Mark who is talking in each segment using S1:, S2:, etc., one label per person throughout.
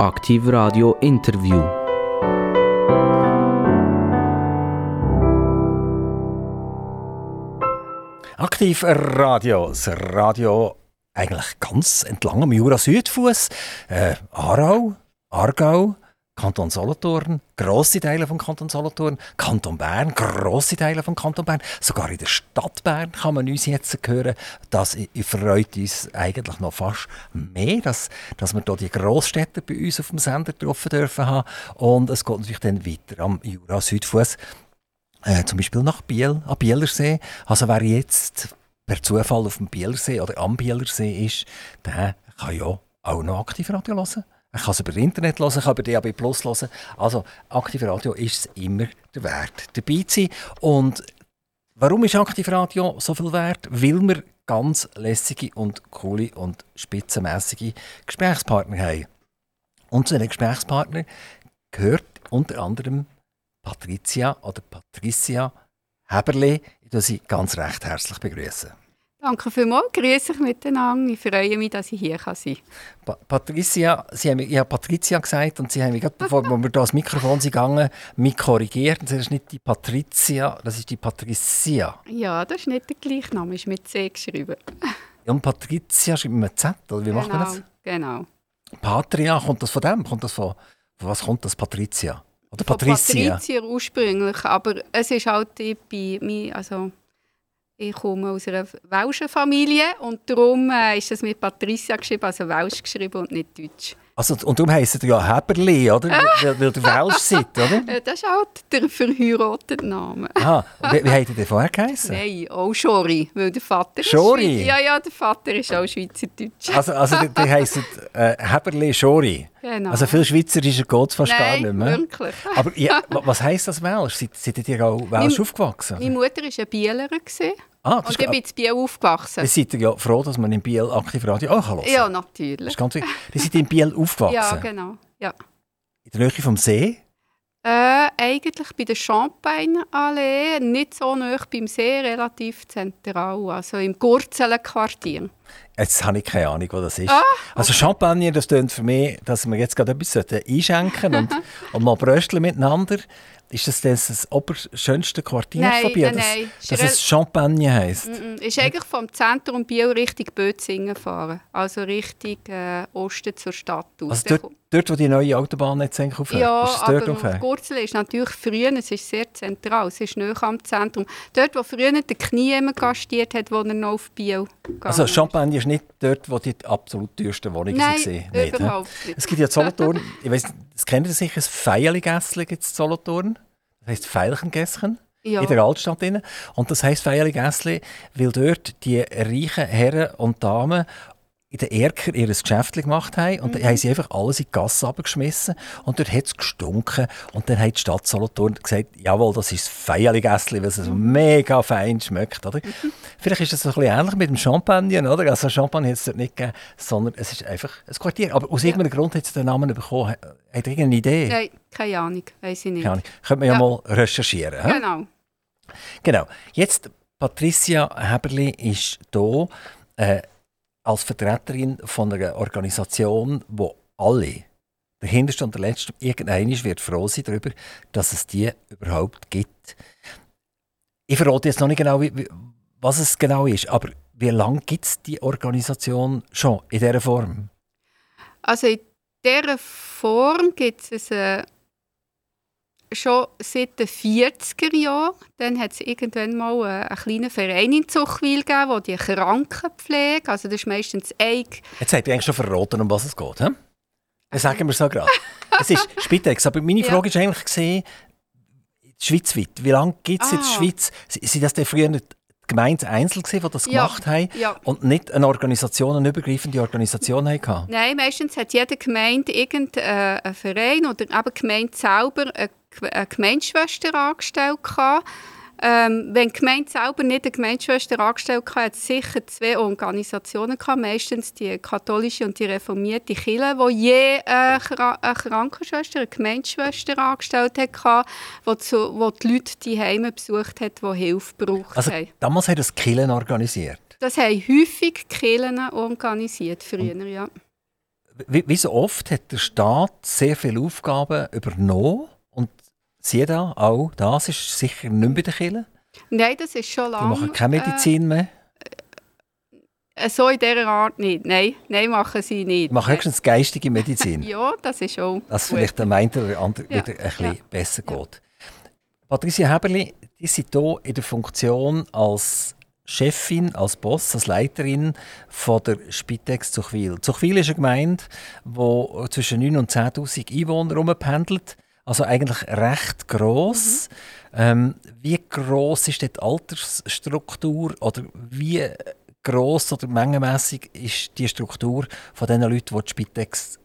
S1: Aktiv Radio Interview.
S2: Aktiv Radio, das Radio eigentlich ganz entlang am Jura-Südfuss, äh, Aarau, Aargau, Kanton Solothurn, grosse Teile vom Kanton Solothurn, Kanton Bern, grosse Teile vom Kanton Bern, sogar in der Stadt Bern kann man uns jetzt hören. Das freut uns eigentlich noch fast mehr, dass, dass wir hier die Grossstädte bei uns auf dem Sender getroffen dürfen haben. Und es geht natürlich dann weiter am Jura Südfuss. Äh, zum Beispiel nach Biel, am Bielersee. Also wer jetzt per Zufall auf dem Bielersee oder am Bielersee ist, der kann ja auch noch aktiv Radio hören. Ich kann es über Internet hören, kann über DAB Plus hören. Also, Aktiv Radio ist es immer der Wert, dabei zu sein. Und warum ist Aktiv Radio so viel wert? Weil wir ganz lässige und coole und spitzenmäßige Gesprächspartner haben. Und zu den Gesprächspartnern gehört unter anderem Patricia oder Patricia Heberle. Ich begrüße Sie ganz recht herzlich begrüßen.
S3: Danke vielmals, grüße euch miteinander. Ich freue mich, dass ich hier sein kann.
S2: Pa Patricia, Sie haben, ich habe Patricia gesagt und Sie haben mich gerade, bevor wir da das Mikrofon sind gegangen, mich korrigiert. Das ist nicht die Patricia, das ist die Patricia.
S3: Ja, das ist nicht der gleiche Name, ist mit C geschrieben.
S2: Und Patricia schreibt mit Z, oder wie
S3: genau,
S2: macht man das?
S3: Genau.
S2: Patria, kommt das von dem? Kommt das von, von was kommt das, Patricia? Oder Patricia?
S3: Patricia ursprünglich, aber es ist halt bei mir, also ich komme aus einer welschen Familie und darum äh, ist es mit Patricia geschrieben, also welsch geschrieben und nicht deutsch.
S2: Also, und darum heisst ihr ja Heberli, oder? weil, weil ihr welsch seid, oder?
S3: Das ist halt der verheiratete Name.
S2: Aha, wie, wie habt ihr denn vorher geheißen?
S3: Nein, auch Schori, weil der Vater
S2: Schori?
S3: ist Ja, ja, der Vater ist auch Schweizerdeutsch.
S2: Also, also die, heissen äh, Heberli Schori?
S3: Genau.
S2: Also viel Schweizerischer geht es fast
S3: Nein,
S2: gar nicht mehr.
S3: wirklich.
S2: Aber ja, was heisst das Welsch? Seid, seid ihr auch Welsch aufgewachsen?
S3: Meine Mutter war eine Bielerin.
S2: Ah,
S3: und ich bin in Biel aufgewachsen.
S2: Ihr seid ja froh, dass man in Biel aktiv Radio auch hören kann.
S3: Ja, natürlich.
S2: Das ist ganz wichtig. Ihr seid in Biel aufgewachsen?
S3: Ja, genau. Ja.
S2: In der Nähe vom See?
S3: Äh, eigentlich bei der Champagne-Allee, nicht so nah beim See, relativ zentral, also im Gurzelenquartier.
S2: Jetzt habe ich keine Ahnung, wo das ist.
S3: Ah,
S2: Also Champagner, das klingt für mich, dass wir jetzt gerade etwas einschenken und, und mal brösteln miteinander. Ist das das, das oberschönste Quartier
S3: Nein,
S2: von Biel?
S3: nein,
S2: dass,
S3: nein.
S2: dass es Champagne heisst?
S3: Mm -mm. Ist eigentlich vom Zentrum Biel Richtung Bözingen fahren, also Richtung äh, Osten zur Stadt.
S2: Also dort, dort, wo die neue Autobahn jetzt eigentlich aufhört?
S3: Ja,
S2: ist es
S3: aber
S2: ungefähr?
S3: Gurzel ist natürlich früher, es ist sehr zentral, es ist näher am Zentrum. Dort, wo früher der Knie immer gastiert hat, wo er noch auf Biel
S2: Also. Champagne ist nicht dort, wo die absolut teuersten Wohnungen
S3: Nein,
S2: hä?
S3: überhaupt nicht.
S2: Es gibt ja Solothurn, ich weiss, das kennt ihr sicher, gibt es in Solothurn. Das heisst Veilchengässchen.
S3: Ja.
S2: In der Altstadt. Drin. Und das heisst Feierligässli, weil dort die reichen Herren und Damen in den Erker ihr Geschäft gemacht haben und dann haben sie einfach alles in die Gasse abgeschmissen und dort hat es gestunken und dann hat die Stadt Solothurn gesagt, jawohl, das ist das Feierligässli, weil es so mega fein schmeckt, oder? Vielleicht ist das so ein bisschen ähnlich mit dem Champagner, oder? Also Champagner hat es dort nicht gegeben, sondern es ist einfach ein Quartier. Aber aus irgendeinem Grund hat es den Namen bekommen. Hat ihr irgendeine Idee?
S3: Nein, keine Ahnung, weiß ich nicht.
S2: Keine Ahnung. Könnte man ja,
S3: Ja.
S2: mal recherchieren.
S3: Genau.
S2: Genau. Jetzt, Patricia Heberli ist hier äh, als Vertreterin von einer Organisation, wo alle, der Hinterste und der Letzte, irgendeiner wird froh sein darüber, dass es die überhaupt gibt. Ich verrate jetzt noch nicht genau, wie, was es genau ist, aber wie lange gibt es die Organisation schon in dieser Form?
S3: Also in dieser Form gibt es äh, schon seit den 40er Jahren. Dann hat es irgendwann mal äh, einen kleinen Verein in Zuchwil gegeben, wo die Krankenpflege, also das ist meistens ein
S2: Jetzt habt ihr eigentlich schon verraten, um was es geht. He? Das sagen wir so gerade. es ist Spitex, aber meine
S3: Ja.
S2: Frage ist eigentlich gesehen, schweizweit. Wie lange gibt es in der
S3: Ah.
S2: Schweiz? Sind das denn früher nicht die Gemeinden einzeln gewesen, die das
S3: Ja.
S2: gemacht haben
S3: Ja.
S2: und nicht eine Organisation, eine übergreifende Organisation hatten?
S3: Nein, meistens hat jede Gemeinde irgendeinen Verein oder eben die Gemeinde selber eine, eine Gemeindeschwester angestellt. Ähm, wenn die Gemeinde selber nicht eine Gemeindeschwester angestellt hatte, hat es sicher zwei Organisationen gehabt. Meistens die katholische und die reformierte Kirche, wo je eine, Kra- eine Krankenschwester, eine Gemeindeschwester angestellt hat, wo, zu, wo die Leute die Heime besucht hat, die Hilfe gebraucht
S2: Also
S3: haben.
S2: damals hat das Killen organisiert.
S3: Das haben häufig die Kirchen organisiert früher, ja.
S2: wie, wie so oft hat der Staat sehr viele Aufgaben übernommen und Sie da, auch das ist sicher nicht mehr bei den Kirchen.
S3: Nein, das ist schon
S2: Die
S3: lange.
S2: machen keine Medizin mehr.
S3: Äh, so in dieser Art nicht. Nein, nein machen sie nicht.
S2: Die machen höchstens geistige Medizin.
S3: Ja, das ist auch
S2: Dass
S3: gut.
S2: vielleicht der meinte oder andere
S3: Ja,
S2: wieder ein bisschen
S3: ja.
S2: besser
S3: Ja.
S2: geht. Patricia Heberli, die sind hier in der Funktion als Chefin, als Boss, als Leiterin von der Spitex Zuchwil. Zuchwil ist eine Gemeinde, die zwischen 9.000 und 10'000 Einwohner rumpendelt. Also eigentlich recht gross. Ähm, wie gross ist die Altersstruktur oder wie gross oder mengenmässig ist die Struktur von den Leuten, die die Spitex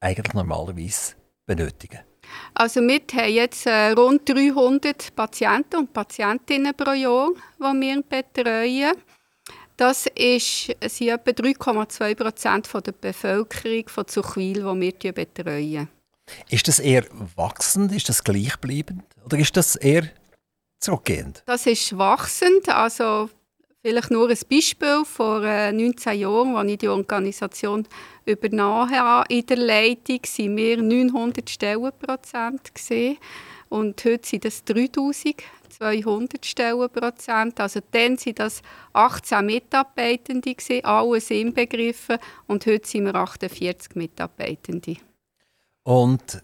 S2: eigentlich normalerweise benötigen?
S3: Also wir haben jetzt äh, rund 300 Patienten und Patientinnen pro Jahr, die wir betreuen. Das ist, sind etwa 3,2 Prozent der Bevölkerung von Zuchwil, die wir betreuen.
S2: Ist das eher wachsend, ist das gleichbleibend oder ist das eher zurückgehend?
S3: Das ist wachsend. Also vielleicht nur ein Beispiel. Vor äh, 19 Jahren, als ich die Organisation übernommen habe in der Leitung, waren wir 900 Stellenprozent. Gewesen. Und heute sind das 3200 Stellenprozent. Also dann waren das 18 Mitarbeitende, gewesen, alles inbegriffen. Und heute sind wir 48 Mitarbeitende.
S2: Und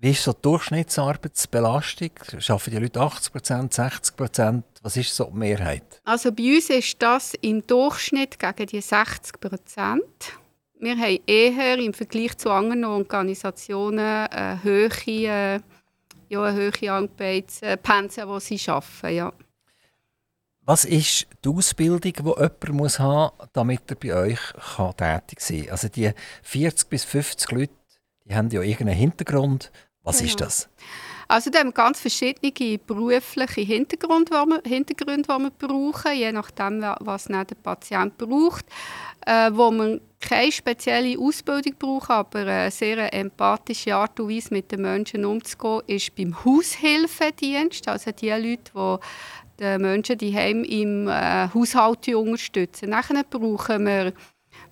S2: wie ist so die Durchschnittsarbeitsbelastung? Schaffen die Leute 80% 60% Was ist so die Mehrheit?
S3: Also bei uns ist das im Durchschnitt gegen die 60 Prozent. Wir haben eher im Vergleich zu anderen Organisationen eine höhere, äh, ja, eine höhere Arbeitspensen, die sie arbeiten. Ja.
S2: Was ist die Ausbildung, die jemand muss haben muss, damit er bei euch kann tätig sein kann? Also die 40 bis 50 Leute, die haben ja irgendeinen Hintergrund. Was ist
S3: Genau.
S2: das?
S3: Also da haben ganz verschiedene berufliche Hintergründe, die wir, Hintergründe, die wir brauchen, je nachdem, wa- was der Patient braucht. Äh, wo man keine spezielle Ausbildung braucht, aber eine sehr empathische Art und Weise mit den Menschen umzugehen, ist beim Haushilfedienst. Also die Leute, die die Menschen die im äh, Haushalt unterstützen. Nachher brauchen wir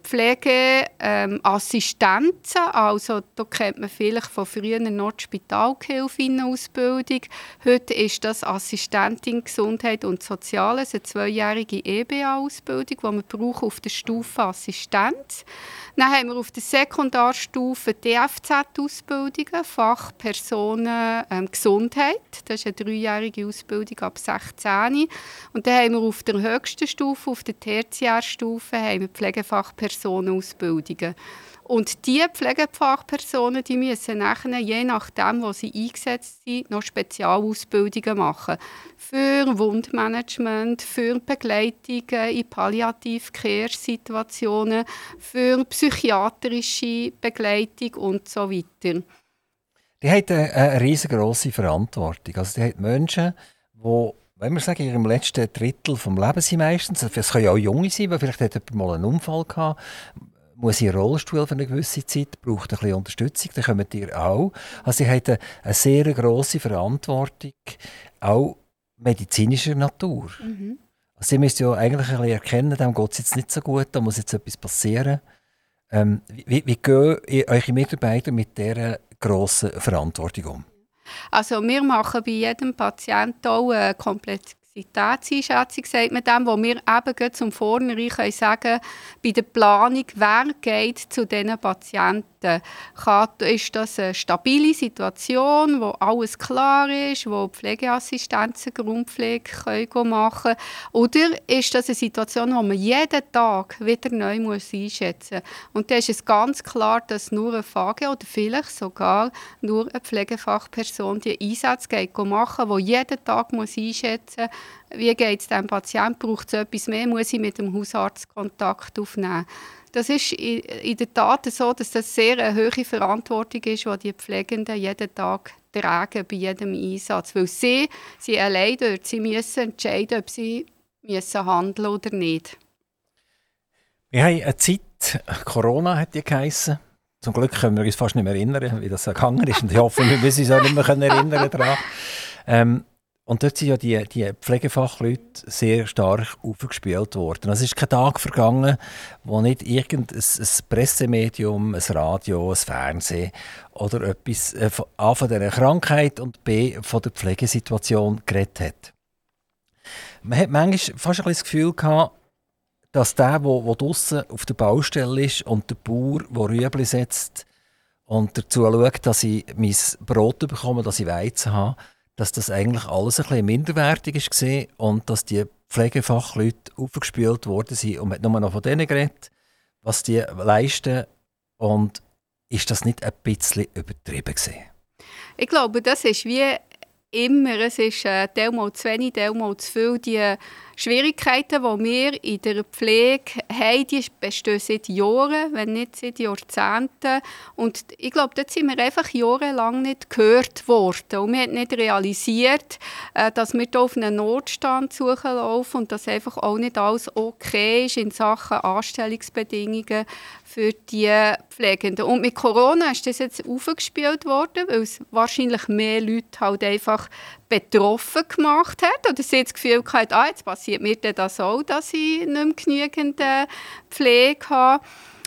S3: Pflegeassistenzen, ähm, Assistenzen. also da kennt man vielleicht von früher noch die Spitalgehilfenausbildung. Heute ist das Assistentin Gesundheit und Soziales, eine zweijährige EBA-Ausbildung, die wir brauchen auf der Stufe Assistenz. Dann haben wir auf der Sekundarstufe DFZ-Ausbildungen, Fachpersonen ähm, Gesundheit. Das ist eine dreijährige Ausbildung ab 16. Und dann haben wir auf der höchsten Stufe, auf der Tertiärstufe, haben wir Pflegefachpersonen-Ausbildungen. Und diese Pflegefachpersonen die müssen nachher, je nachdem, wo sie eingesetzt sind, noch Spezialausbildungen machen. Für Wundmanagement, für Begleitungen in Palliativ-Care-Situationen, für psychiatrische Begleitung und so weiter.
S2: Die haben eine, eine riesengroße Verantwortung. Also die haben Menschen, die, wenn wir sagen, ihrem letzten Drittel vom Leben sind meistens, es können ja auch Junge sein, weil vielleicht hat jemand mal einen Unfall gehabt, muss in Rollstuhl für eine gewisse Zeit, braucht ein bisschen Unterstützung, dann kommen die auch. Also sie haben eine, eine sehr grosse Verantwortung, auch medizinischer Natur. Also sie müssen ja eigentlich ein bisschen erkennen, dem geht es jetzt nicht so gut, da muss jetzt etwas passieren. Ähm, wie, wie gehen eure Mitarbeiter mit dieser grossen Verantwortung um?
S3: Also wir machen bei jedem Patienten auch eine Komplexitätseinschätzung, sagt man dem, wo wir eben zum Vornherein können sagen bei der Planung, wer geht zu diesen Patienten. Kann, ist das eine stabile Situation, wo alles klar ist, wo Pflegeassistenzen Grundpflege können machen können? Oder ist das eine Situation, die man jeden Tag wieder neu muss einschätzen muss? Und da ist es ganz klar, dass nur ein VG oder vielleicht sogar nur eine Pflegefachperson die Einsätze machen, die jeden Tag muss einschätzen muss, wie geht es dem Patienten, braucht es etwas mehr, muss ich mit dem Hausarzt Kontakt aufnehmen. Das ist in der Tat so, dass das sehr eine hohe Verantwortung ist, die die Pflegenden jeden Tag tragen bei jedem Einsatz. Weil sie sind allein dort. Sie müssen entscheiden, ob sie müssen handeln oder nicht.
S2: Wir haben eine Zeit, Corona hat die geheissen. Zum Glück können wir uns fast nicht mehr erinnern, wie das gegangen ist. Und ich hoffe, wir müssen uns auch nicht mehr erinnern daran. Ähm, Und dort sind ja die, die Pflegefachleute sehr stark aufgespielt worden. Also es ist kein Tag vergangen, wo nicht irgendein ein Pressemedium, ein Radio, ein Fernsehen oder etwas äh, A von dieser Krankheit und B von der Pflegesituation geredet hat. Man hat manchmal fast ein das Gefühl gehabt, dass der, der draußen auf der Baustelle ist und der Bauer, der Rüebli setzt und dazu schaut, dass ich mein Brot bekomme, dass ich Weizen habe, dass das eigentlich alles ein bisschen minderwertig war und dass die Pflegefachleute aufgespielt worden sind und man hat nur noch von denen geredet, was die leisten und ist das nicht ein bisschen übertrieben gewesen?
S3: Ich glaube, das ist wie immer, es ist äh, Teilmal zu wenig, Teilmal zu viel. Die Schwierigkeiten, die wir in der Pflege haben, die bestehen seit Jahren, wenn nicht seit Jahrzehnten. Und ich glaube, dort sind wir einfach jahrelang nicht gehört worden. Und wir haben nicht realisiert, äh, dass wir hier auf einen Notstand suchen laufen und dass einfach auch nicht alles okay ist in Sachen Anstellungsbedingungen für die Pflegenden. Und mit Corona ist das jetzt aufgespielt worden, weil es wahrscheinlich mehr Leute halt einfach betroffen gemacht hat oder sie das Gefühl hatte, ah, jetzt passiert mir das auch, dass ich nicht mehr genügend äh, Pflege habe.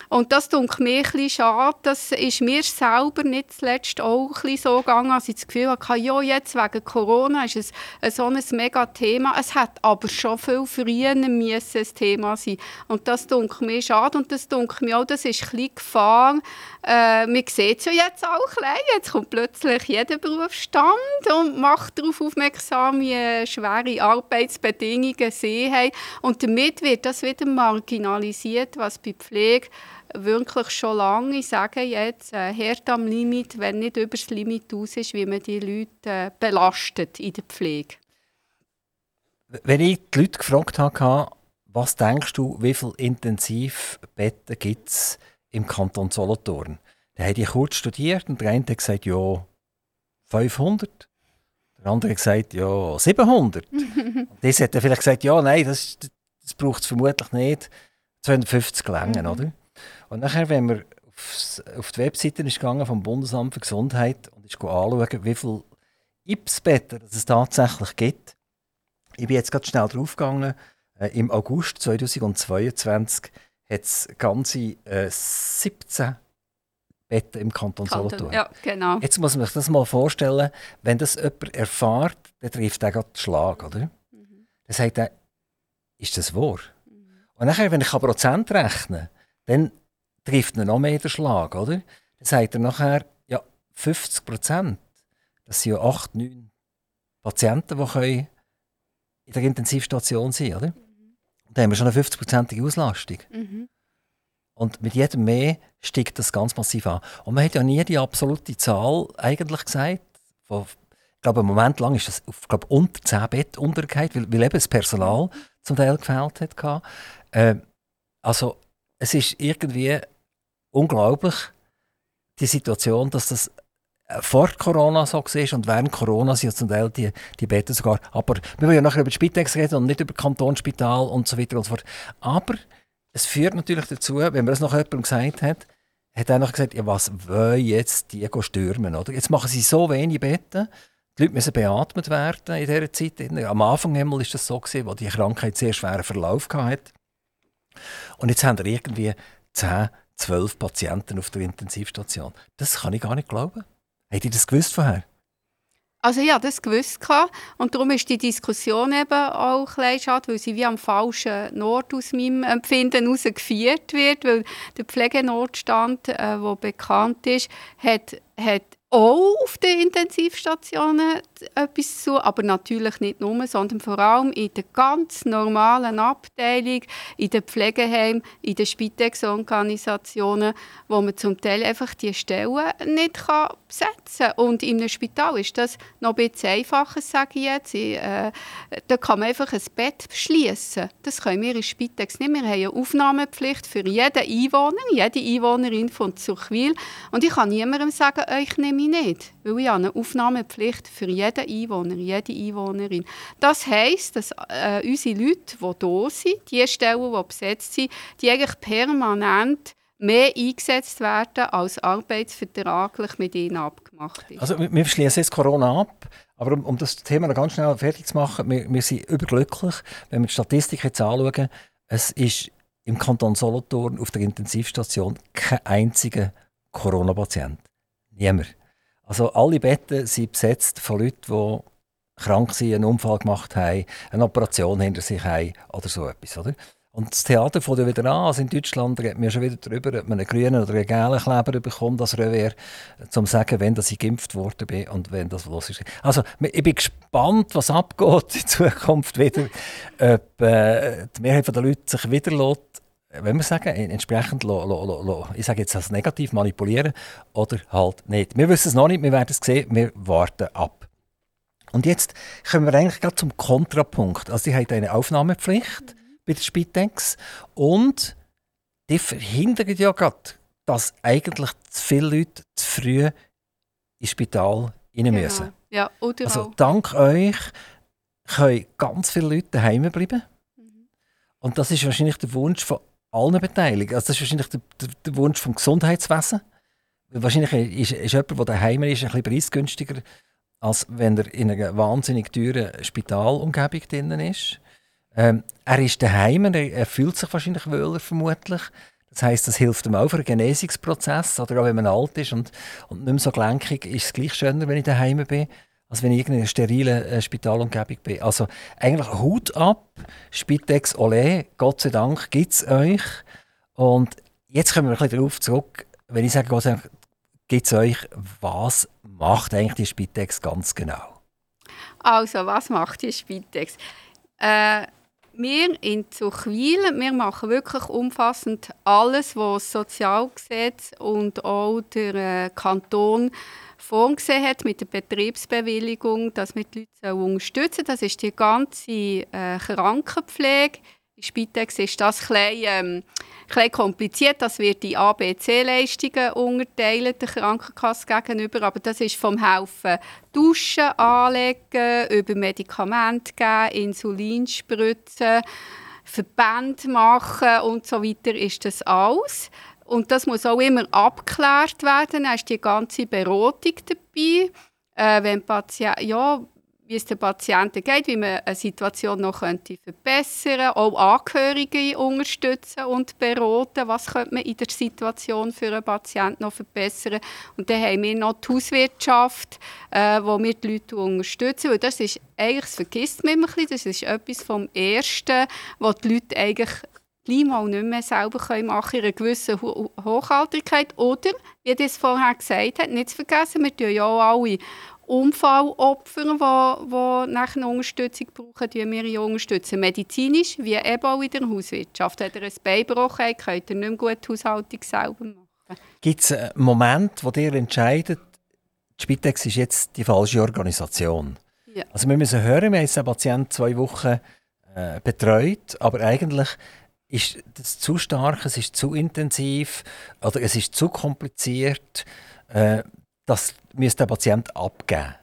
S3: Und das tut mir ein schade. Das ist mir selber nicht zuletzt auch ein so gegangen, als ich das Gefühl hatte, ja, jetzt wegen Corona ist es so ein mega Thema. Es hätte aber schon viel früher ein Thema sein Und das tut mir schade. Und das tut mir auch, das ist ein bisschen Gefahr. Äh, man sieht es ja jetzt auch klein. Jetzt kommt plötzlich jeder Berufsstand und macht darauf aufmerksam, wie schwere Arbeitsbedingungen sie haben. Und damit wird das wieder marginalisiert, was bei Pflege wirklich schon lange, ich sage jetzt, äh, hart am Limit, wenn nicht über das Limit aus ist, wie man die Leute äh, belastet in der Pflege.
S2: Wenn ich die Leute gefragt habe, was denkst du, wie viele Intensivbetten gibt es im Kanton Solothurn? Dann haben die kurz studiert und der eine hat gesagt, ja, 500. Der andere hat gesagt, ja, 700. und das hat dann vielleicht gesagt, ja, nein, das, das braucht es vermutlich nicht. 250 Längen, mhm. oder? Und nachher, wenn man auf die Webseite ist gegangen vom Bundesamt für Gesundheit und ist anschauen, wie viele IPS-Betten es tatsächlich gibt. Ich bin jetzt gerade schnell draufgegangen. Äh, Im August 2022 hat es ganze äh, 17 Betten im Kanton, Kanton Solothurn.
S3: Ja, genau.
S2: Jetzt muss man sich das mal vorstellen, wenn das jemand erfährt, dann trifft er gerade den Schlag, oder? Mhm. Dann sagt er, ist das wahr? Mhm. Und nachher, wenn ich Prozent rechne, dann trifft ihn noch mehr der Schlag, oder? Dann sagt er nachher, ja, 50 Prozent, das sind ja 8, 9 Patienten, die können in der Intensivstation sein oder? Mhm. Und dann haben wir schon eine 50-prozentige Auslastung. Mhm. Und mit jedem mehr steigt das ganz massiv an. Und man hat ja nie die absolute Zahl eigentlich gesagt. Von, ich glaube, einen Moment lang ist das auf glaube, unter 10 Bett untergegangen, weil, weil eben das Personal zum Teil gefehlt hat. Äh, also es ist irgendwie unglaublich, die Situation, dass das äh, vor Corona so war und während Corona sind zum Teil die, die Betten sogar. Aber wir wollen ja nachher über die Spitex reden und nicht über Kantonsspital und so weiter und so fort. Aber es führt natürlich dazu, wenn man das noch jemandem gesagt hat, hat er noch gesagt, ja, was wollen jetzt die stürmen? Oder? Jetzt machen sie so wenig Betten, die Leute müssen beatmet werden in dieser Zeit. Am Anfang war das so, gewesen, wo die Krankheit sehr schweren Verlauf hatte. Und jetzt haben wir irgendwie 10, 12 Patienten auf der Intensivstation. Das kann ich gar nicht glauben. Habt ihr das gewusst vorher?
S3: Also ja, das gewusst und darum ist die Diskussion eben auch ein schade, weil sie wie am falschen Nord aus meinem Empfinden heraus geführt wird, weil der Pflegenotstand, der äh, bekannt ist, hat, hat auch auf den Intensivstationen etwas zu, aber natürlich nicht nur, sondern vor allem in der ganz normalen Abteilung, in den Pflegeheimen, in den Spitex-Organisationen, wo man zum Teil einfach die Stellen nicht kann besetzen kann. Und in einem Spital ist das noch ein bisschen einfacher, sage ich jetzt. Äh, da kann man einfach ein Bett schließen. Das können wir in Spitex nicht. Wir haben eine Aufnahmepflicht für jeden Einwohner, jede Einwohnerin von Zuchwil. Und ich kann niemandem sagen, euch nehme ich nicht, weil ich eine Aufnahmepflicht für jeden Einwohner, jede Einwohnerin. Das heisst, dass äh, unsere Leute, die hier sind, die Stellen, die besetzt sind, die eigentlich permanent mehr eingesetzt werden, als arbeitsvertraglich mit ihnen abgemacht ist.
S2: Also wir schließen jetzt Corona ab, aber um, um, das Thema noch ganz schnell fertig zu machen, wir, wir sind überglücklich, wenn wir die Statistik jetzt anschauen, es ist im Kanton Solothurn auf der Intensivstation kein einziger Corona-Patient. Niemand. Also alle Betten sind besetzt von Leuten, die krank sind, einen Unfall gemacht haben, eine Operation hinter sich haben oder so etwas. Oder? Und das Theater fängt wieder an. Also in Deutschland reden wir schon wieder darüber, ob man einen grünen oder einen gelben Kleber bekommt, das Revers, um zu sagen, wenn ich geimpft worden bin und wenn das los ist. Also ich bin gespannt, was abgeht in Zukunft wieder, ob äh, die Mehrheit der Leute sich wieder lässt, wenn wir sagen, entsprechend, lo, lo, lo, ich sage jetzt als negativ manipulieren oder halt nicht. Wir wissen es noch nicht, wir werden es sehen, wir warten ab. Und jetzt kommen wir eigentlich gerade zum Kontrapunkt. Also, die haben eine Aufnahmepflicht bei der Spitex und die verhindert ja gerade, dass eigentlich zu viele Leute zu früh ins Spital rein genau. müssen.
S3: Ja,
S2: oder also, dank euch können ganz viele Leute daheim bleiben. Mhm. Und das ist wahrscheinlich der Wunsch von allen Beteiligten. Also das ist wahrscheinlich der, der, der Wunsch vom Gesundheitswesen. Wahrscheinlich ist, ist jemand, der daheim ist, ein bisschen preisgünstiger, als wenn er in einer wahnsinnig teuren Spitalumgebung drin ist. Ähm, er ist daheim, er, er fühlt sich wahrscheinlich wohler, vermutlich. Das heisst, das hilft ihm auch für einen Genesungsprozess. Oder auch wenn man alt ist und, und nicht mehr so gelenkig, ist es gleich schöner, wenn ich daheim bin als wenn ich in einer sterilen äh, Spitalumgebung bin. Also eigentlich Hut ab, Spitex Ole, Gott sei Dank gibt es euch. Und jetzt kommen wir ein bisschen darauf zurück, wenn ich sage, Gott sei Dank gibt es euch, was macht eigentlich die Spitex ganz genau?
S3: Also, was macht die Spitex? Äh, wir in Zuchwil, wir machen wirklich umfassend alles, was das Sozialgesetz und auch der äh, Kanton vorgesehen hat mit der Betriebsbewilligung, dass wir die Leute unterstützen Das ist die ganze äh, Krankenpflege. In Spitex ist das ein ähm, kompliziert. Das wird die ABC-Leistungen unterteilt, der Krankenkasse gegenüber. Aber das ist vom Helfen Duschen, Anlegen, über Medikamente geben, Insulin spritzen, Verbände machen und so weiter ist das alles. Und das muss auch immer abgeklärt werden. Da ist die ganze Beratung dabei. Äh, wenn Patient, ja, wie es den Patienten geht, wie man eine Situation noch könnte verbessern könnte, auch Angehörige unterstützen und beraten, was könnte man in der Situation für einen Patienten noch verbessern. Und dann haben wir noch die Hauswirtschaft, äh, wo wir die Leute unterstützen, weil das ist, eigentlich, das vergisst man immer ein bisschen, das ist etwas vom Ersten, was die Leute eigentlich mal nicht mehr selber machen können in einer gewissen Ho Hochaltrigkeit. Oder, wie das vorher gesagt hat, nicht zu vergessen, wir tun ja auch alle Unfallopfer, die, die nachher eine Unterstützung brauchen, die wir unterstützen. Medizinisch, wie eben auch in der Hauswirtschaft. Wenn ihr ein Bein gebrochen könnt ihr nicht mehr gut die Haushaltung selber machen.
S2: Gibt es einen Moment, wo ihr entscheidet, die Spitex ist jetzt die falsche Organisation? Ja. Also wir müssen hören, wir haben einen Patienten zwei Wochen äh, betreut, aber eigentlich ist das zu stark, es ist zu intensiv oder es ist zu kompliziert. Äh, das müsste der Patient abgeben.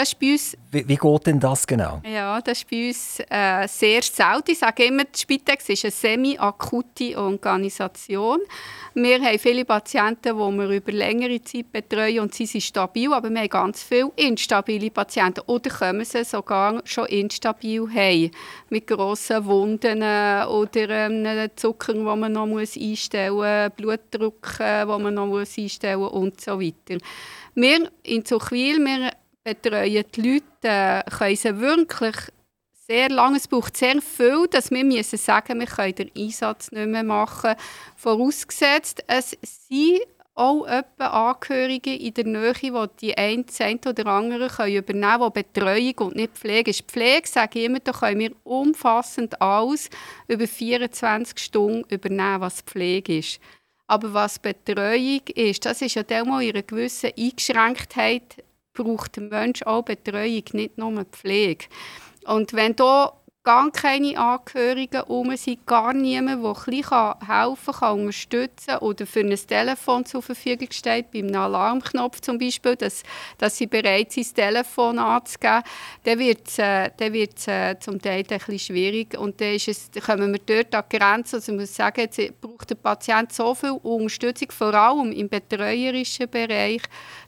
S3: Das ist bei uns,
S2: wie, wie geht denn das genau?
S3: Ja, das ist bei uns äh, sehr selten. Ich sage immer, die Spitex ist eine semi-akute Organisation. Wir haben viele Patienten, die wir über längere Zeit betreuen und sie sind stabil, aber wir haben ganz viele instabile Patienten oder kommen sie sogar schon instabil haben, mit grossen Wunden äh, oder ähm, Zucker, den man noch einstellen muss, Blutdruck, den man noch einstellen muss und so weiter. Wir in Zuchwil, wir betreuen die Leute, äh, können sie wirklich sehr lange, es braucht sehr viel, dass wir müssen sagen, wir können den Einsatz nicht mehr machen. Vorausgesetzt, es sind auch etwa Angehörige in der Nähe, die die eine, oder andere können übernehmen können, die Betreuung und nicht Pflege ist. Pflege, sage ich immer, da können wir umfassend alles über 24 Stunden übernehmen, was Pflege ist. Aber was Betreuung ist, das ist ja mal in einer gewissen Eingeschränktheit braucht der Mensch auch Betreuung, nicht nur Pflege. Und wenn da gar keine Angehörigen um sind, gar niemand, der ein helfen kann, unterstützen oder für ein Telefon zur Verfügung steht, beim Alarmknopf zum Beispiel, dass, dass sie bereit sind, das Telefon anzugeben, dann wird es äh, äh, zum Teil ein bisschen schwierig und dann, ist es, dann kommen wir dort an die Grenze. Also ich muss sagen, jetzt braucht der Patient so viel Unterstützung, vor allem im betreuerischen Bereich,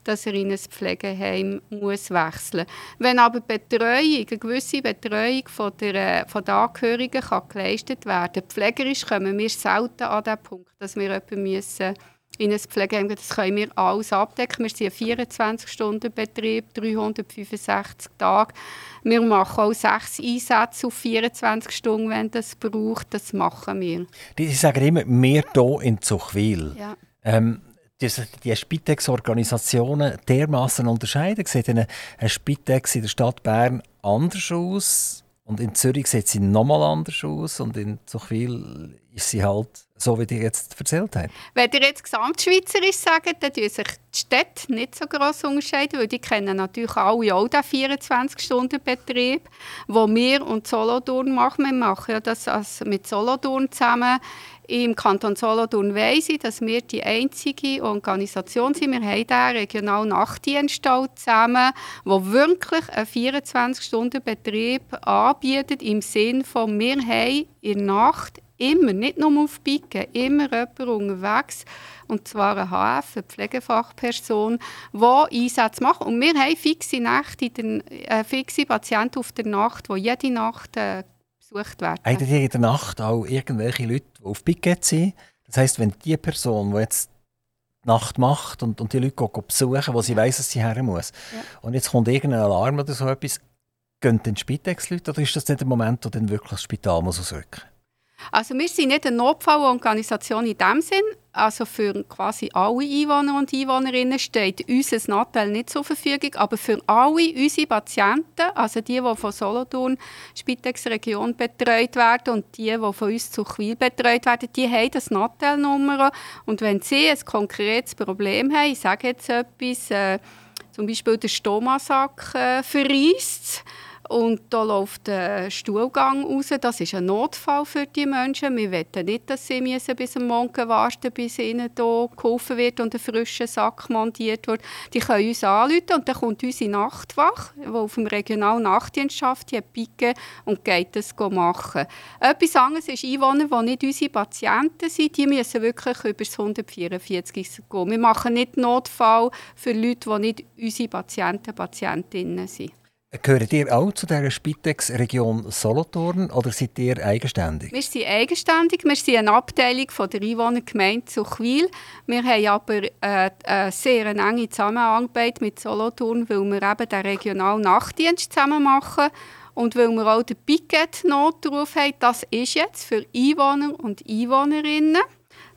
S3: dass er in ein Pflegeheim muss wechseln muss. Wenn aber Betreuung, eine gewisse Betreuung von der, von der Angehörigen kann geleistet werden pflegerisch kommen wir selten an den Punkt, dass wir jemanden müssen in ein Pflegeheim gehen. Das können wir alles abdecken. Wir sind ein 24-Stunden-Betrieb, 365 Tage. Wir machen auch sechs Einsätze auf 24 Stunden, wenn das braucht. Das machen wir.
S2: Die sagen immer, mehr hier in Zuchwil.
S3: Ja.
S2: Ähm, die, Spitex-Organisationen dermaßen unterscheiden? Sieht eine Spitex in der Stadt Bern anders aus? Und in Zürich sieht sie nochmal anders aus und in Zuchwil ist sie halt so, wie ihr jetzt erzählt habt.
S3: Wenn ihr jetzt gesamtschweizerisch sagt, dann tun sich die Städte nicht so gross unterscheiden, weil die kennen natürlich alle auch den 24-Stunden-Betrieb, den wir und Solothurn machen. Wir machen ja das mit Solothurn zusammen im Kanton Solothurn weiss ich, dass wir die einzige Organisation sind. Wir haben den regionalen Nachtdienst zusammen, der wirklich einen 24-Stunden-Betrieb anbietet, im Sinne von, wir haben in der Nacht immer, nicht nur auf Piken, immer jemand unterwegs, und zwar eine HF, eine Pflegefachperson, die Einsätze macht. Und wir haben fixe, Nächte, äh, fixe Patienten auf der Nacht, die jede Nacht äh, besucht werden.
S2: Habt ihr in der Nacht auch irgendwelche Leute, die auf Picket sind? Das heisst, wenn die Person, die jetzt die Nacht macht und, und die Leute gehen besuchen, wo sie weiss, dass sie her muss, ja. und jetzt kommt irgendein Alarm oder so etwas, gehen dann Spitex-Leute oder ist das nicht der Moment, wo dann wirklich das Spital muss ausrücken
S3: also wir sind nicht eine Notfallorganisation in dem Sinn. Also für quasi alle Einwohner und Einwohnerinnen steht unser Nattel nicht zur Verfügung, aber für alle unsere Patienten, also die, die von Solothurn Spitex-Region betreut werden und die, die von uns zu Quil betreut werden, die haben das Nattel-Nummer. Und wenn sie ein konkretes Problem haben, ich sage jetzt etwas, äh, zum Beispiel der Stomasack äh, verreist, und da läuft der Stuhlgang raus. Das ist ein Notfall für die Menschen. Wir wollen nicht, dass sie bis am Morgen warten bis ihnen hier geholfen wird und ein frischer Sack montiert wird. Die können uns anrufen und dann kommt unsere Nachtwache, die auf dem regionalen Nachtdienst schafft, die und geht das machen. Etwas anderes ist Einwohner, die nicht unsere Patienten sind. Die müssen wirklich über das 144 gehen. Wir machen nicht Notfall für Leute, die nicht unsere Patienten, Patientinnen sind.
S2: Gehört ihr auch zu dieser Spitex-Region Solothurn oder seid ihr eigenständig?
S3: Wir sind eigenständig. Wir sind eine Abteilung von der Einwohnergemeinde Zuchwil. Wir haben aber äh, eine sehr enge Zusammenarbeit mit Solothurn, weil wir eben den regionalen Nachtdienst zusammen machen und weil wir auch den Picket-Notruf haben. Das ist jetzt für Einwohner und Einwohnerinnen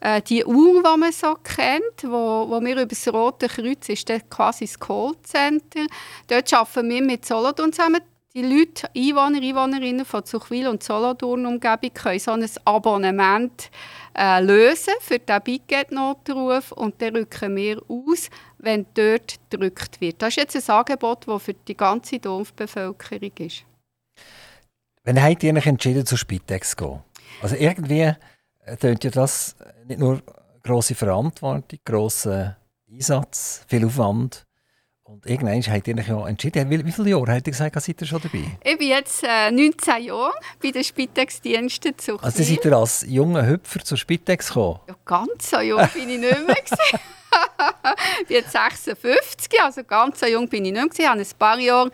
S3: äh, die Uhr, die man so kennt, wo, wo wir über das Rote Kreuz ist, quasi das Callcenter. Dort arbeiten wir mit Solothurn zusammen. Die Leute, Einwohner, Einwohnerinnen von Zuchwil und Solothurn-Umgebung können so ein Abonnement äh, lösen für den Biget-Notruf und dann rücken wir aus, wenn dort gedrückt wird. Das ist jetzt ein Angebot, das für die ganze Dorfbevölkerung ist.
S2: Wann habt ihr euch entschieden, zur Spitex zu gehen? Also irgendwie tönt ja das nicht nur grosse Verantwortung, grosser Einsatz, viel Aufwand. Und irgendwann habt ihr euch ja entschieden. Wie, wie viele Jahre habt ihr gesagt, seid ihr schon dabei?
S3: Ich bin jetzt äh, 19 Jahre bei den Spitex-Diensten zu
S2: Also seid ihr als junger Hüpfer zur Spitex gekommen?
S3: Ja, ganz so jung bin ich nicht mehr. ich bin jetzt 56, also ganz so jung bin ich nicht mehr. Ich habe ein paar Jahre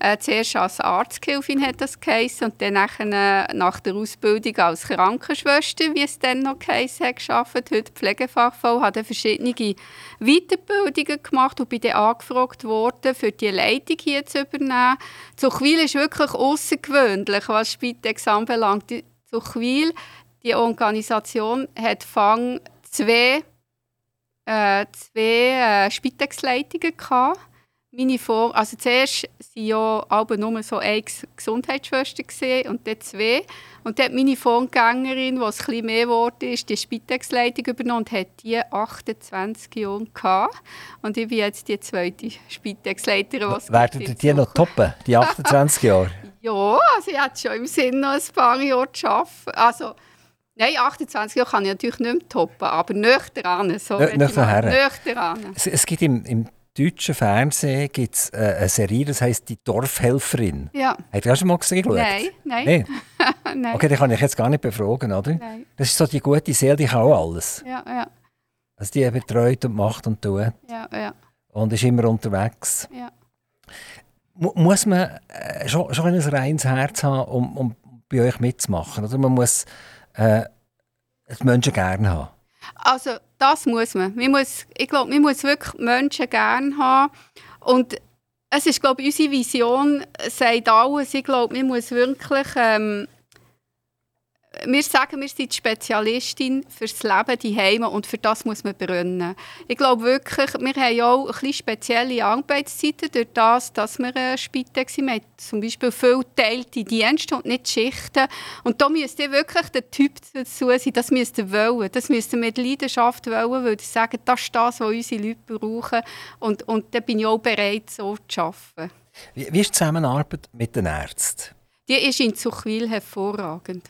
S3: äh, zuerst als Arzthilfin hat das geheißen, und dann nachher, äh, nach der Ausbildung als Krankenschwester, wie es dann noch geheißen hat, gearbeitet. Heute Pflegefachfrau, habe verschiedene Weiterbildungen gemacht und bin dann angefragt worden, für die Leitung hier zu übernehmen. Zuchwil ist wirklich außergewöhnlich, was Spitex anbelangt. Zuchwil, die Organisation hat Fang zwei, äh, zwei äh, Spitex-Leitungen gehabt meine Vor also zuerst waren ja aber nur so eine Gesundheitsschwester und dann zwei. Und dann hat meine Vorgängerin, die es etwas mehr geworden ist, die Spitex-Leitung übernommen und hat die 28 Jahre gehabt. Und ich bin jetzt die zweite Spitex-Leiterin.
S2: Werden die noch toppen, die 28 Jahre?
S3: Ja, also ich hätte schon im Sinn, noch ein paar Jahre zu arbeiten. Also, nein, 28 Jahre kann ich natürlich nicht mehr toppen, aber nüchtern. So
S2: Nö- nüchtern her.
S3: Nüchtern.
S2: Es, es gibt im, im deutschen Fernsehen gibt's, äh, eine Serie, das heisst «Die Dorfhelferin».
S3: Ja,
S2: Habt ihr auch schon mal gesehen?
S3: nein, nein.
S2: Nein?
S3: nein.
S2: Okay, die kann ich jetzt gar nicht befragen, oder?
S3: nein.
S2: Das ist so die gute Seele, die kann auch alles.
S3: Ja, ja,
S2: Also die betreut und macht und tut
S3: ja, ja,
S2: und ist immer unterwegs.
S3: ja.
S2: Mu muss man äh, schon, schon ein reines Herz haben, um, um bei euch mitzumachen? Oder man muss äh, die Menschen gerne haben?
S3: Also, das muss man. man muss, ich glaube, man muss wirklich Menschen gerne haben. Und es ist, glaube ich, unsere Vision sagt alles. Ich glaube, man muss wirklich... Ähm, wir sagen, wir sind Spezialistin fürs Leben die Heime und für das muss man brennen. Ich glaube wirklich, wir haben auch ein bisschen spezielle Arbeitszeiten durch das, dass wir äh, Spitex sind. Wir haben zum Beispiel viel geteilte Dienste und nicht Schichten. Und da müsst ihr wirklich der Typ dazu sein, das müsst ihr wollen. Das müsst ihr mit Leidenschaft wollen, weil ihr sagen, das ist das, was unsere Leute brauchen. Und, und da bin ich auch bereit, so zu arbeiten.
S2: Wie, wie ist die Zusammenarbeit mit den Ärzten?
S3: Die ist in Zuchwil hervorragend.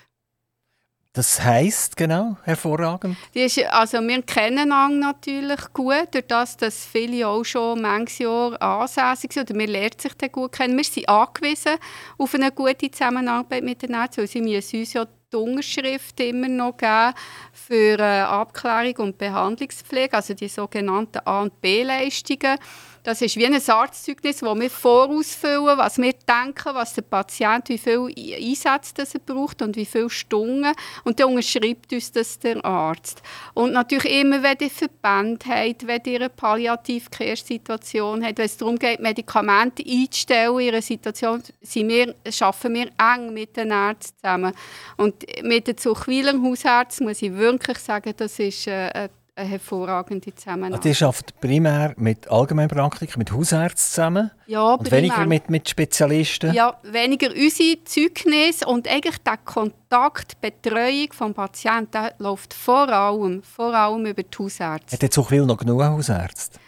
S2: Das heisst genau, hervorragend.
S3: Ist, also wir kennen einander natürlich gut, durch das, dass viele auch schon manches Jahr ansässig sind oder man lernt sich dann gut kennen. Wir sind angewiesen auf eine gute Zusammenarbeit mit den Ärzten, weil sie müssen uns ja die Unterschrift immer noch geben für äh, Abklärung und Behandlungspflege, also die sogenannten A- und B-Leistungen. Das ist wie ein Arztzeugnis, das wir vorausfüllen, was wir denken, was der Patient, wie viel Einsätze das er braucht und wie viele Stunden. Und dann unterschreibt uns das der Arzt. Und natürlich immer, wenn ihr Verband habt, wenn ihr eine Palliativ-Care-Situation habt, wenn es darum geht, Medikamente einzustellen in einer Situation, sind wir, arbeiten wir eng mit den Ärzten zusammen. Und mit den Zuchwiler Hausärzten muss ich wirklich sagen, das ist äh, eine eine hervorragende Zusammenarbeit.
S2: Also ihr arbeitet primär mit Allgemeinpraktikern, mit Hausärzten zusammen
S3: ja,
S2: und weniger
S3: primär.
S2: mit, mit Spezialisten?
S3: Ja, weniger unsere Zeugnisse und eigentlich der Kontakt, die Betreuung des Patienten, läuft vor allem, vor allem über die Hausärzte.
S2: Hat jetzt Zuchwil noch genug Hausärzte?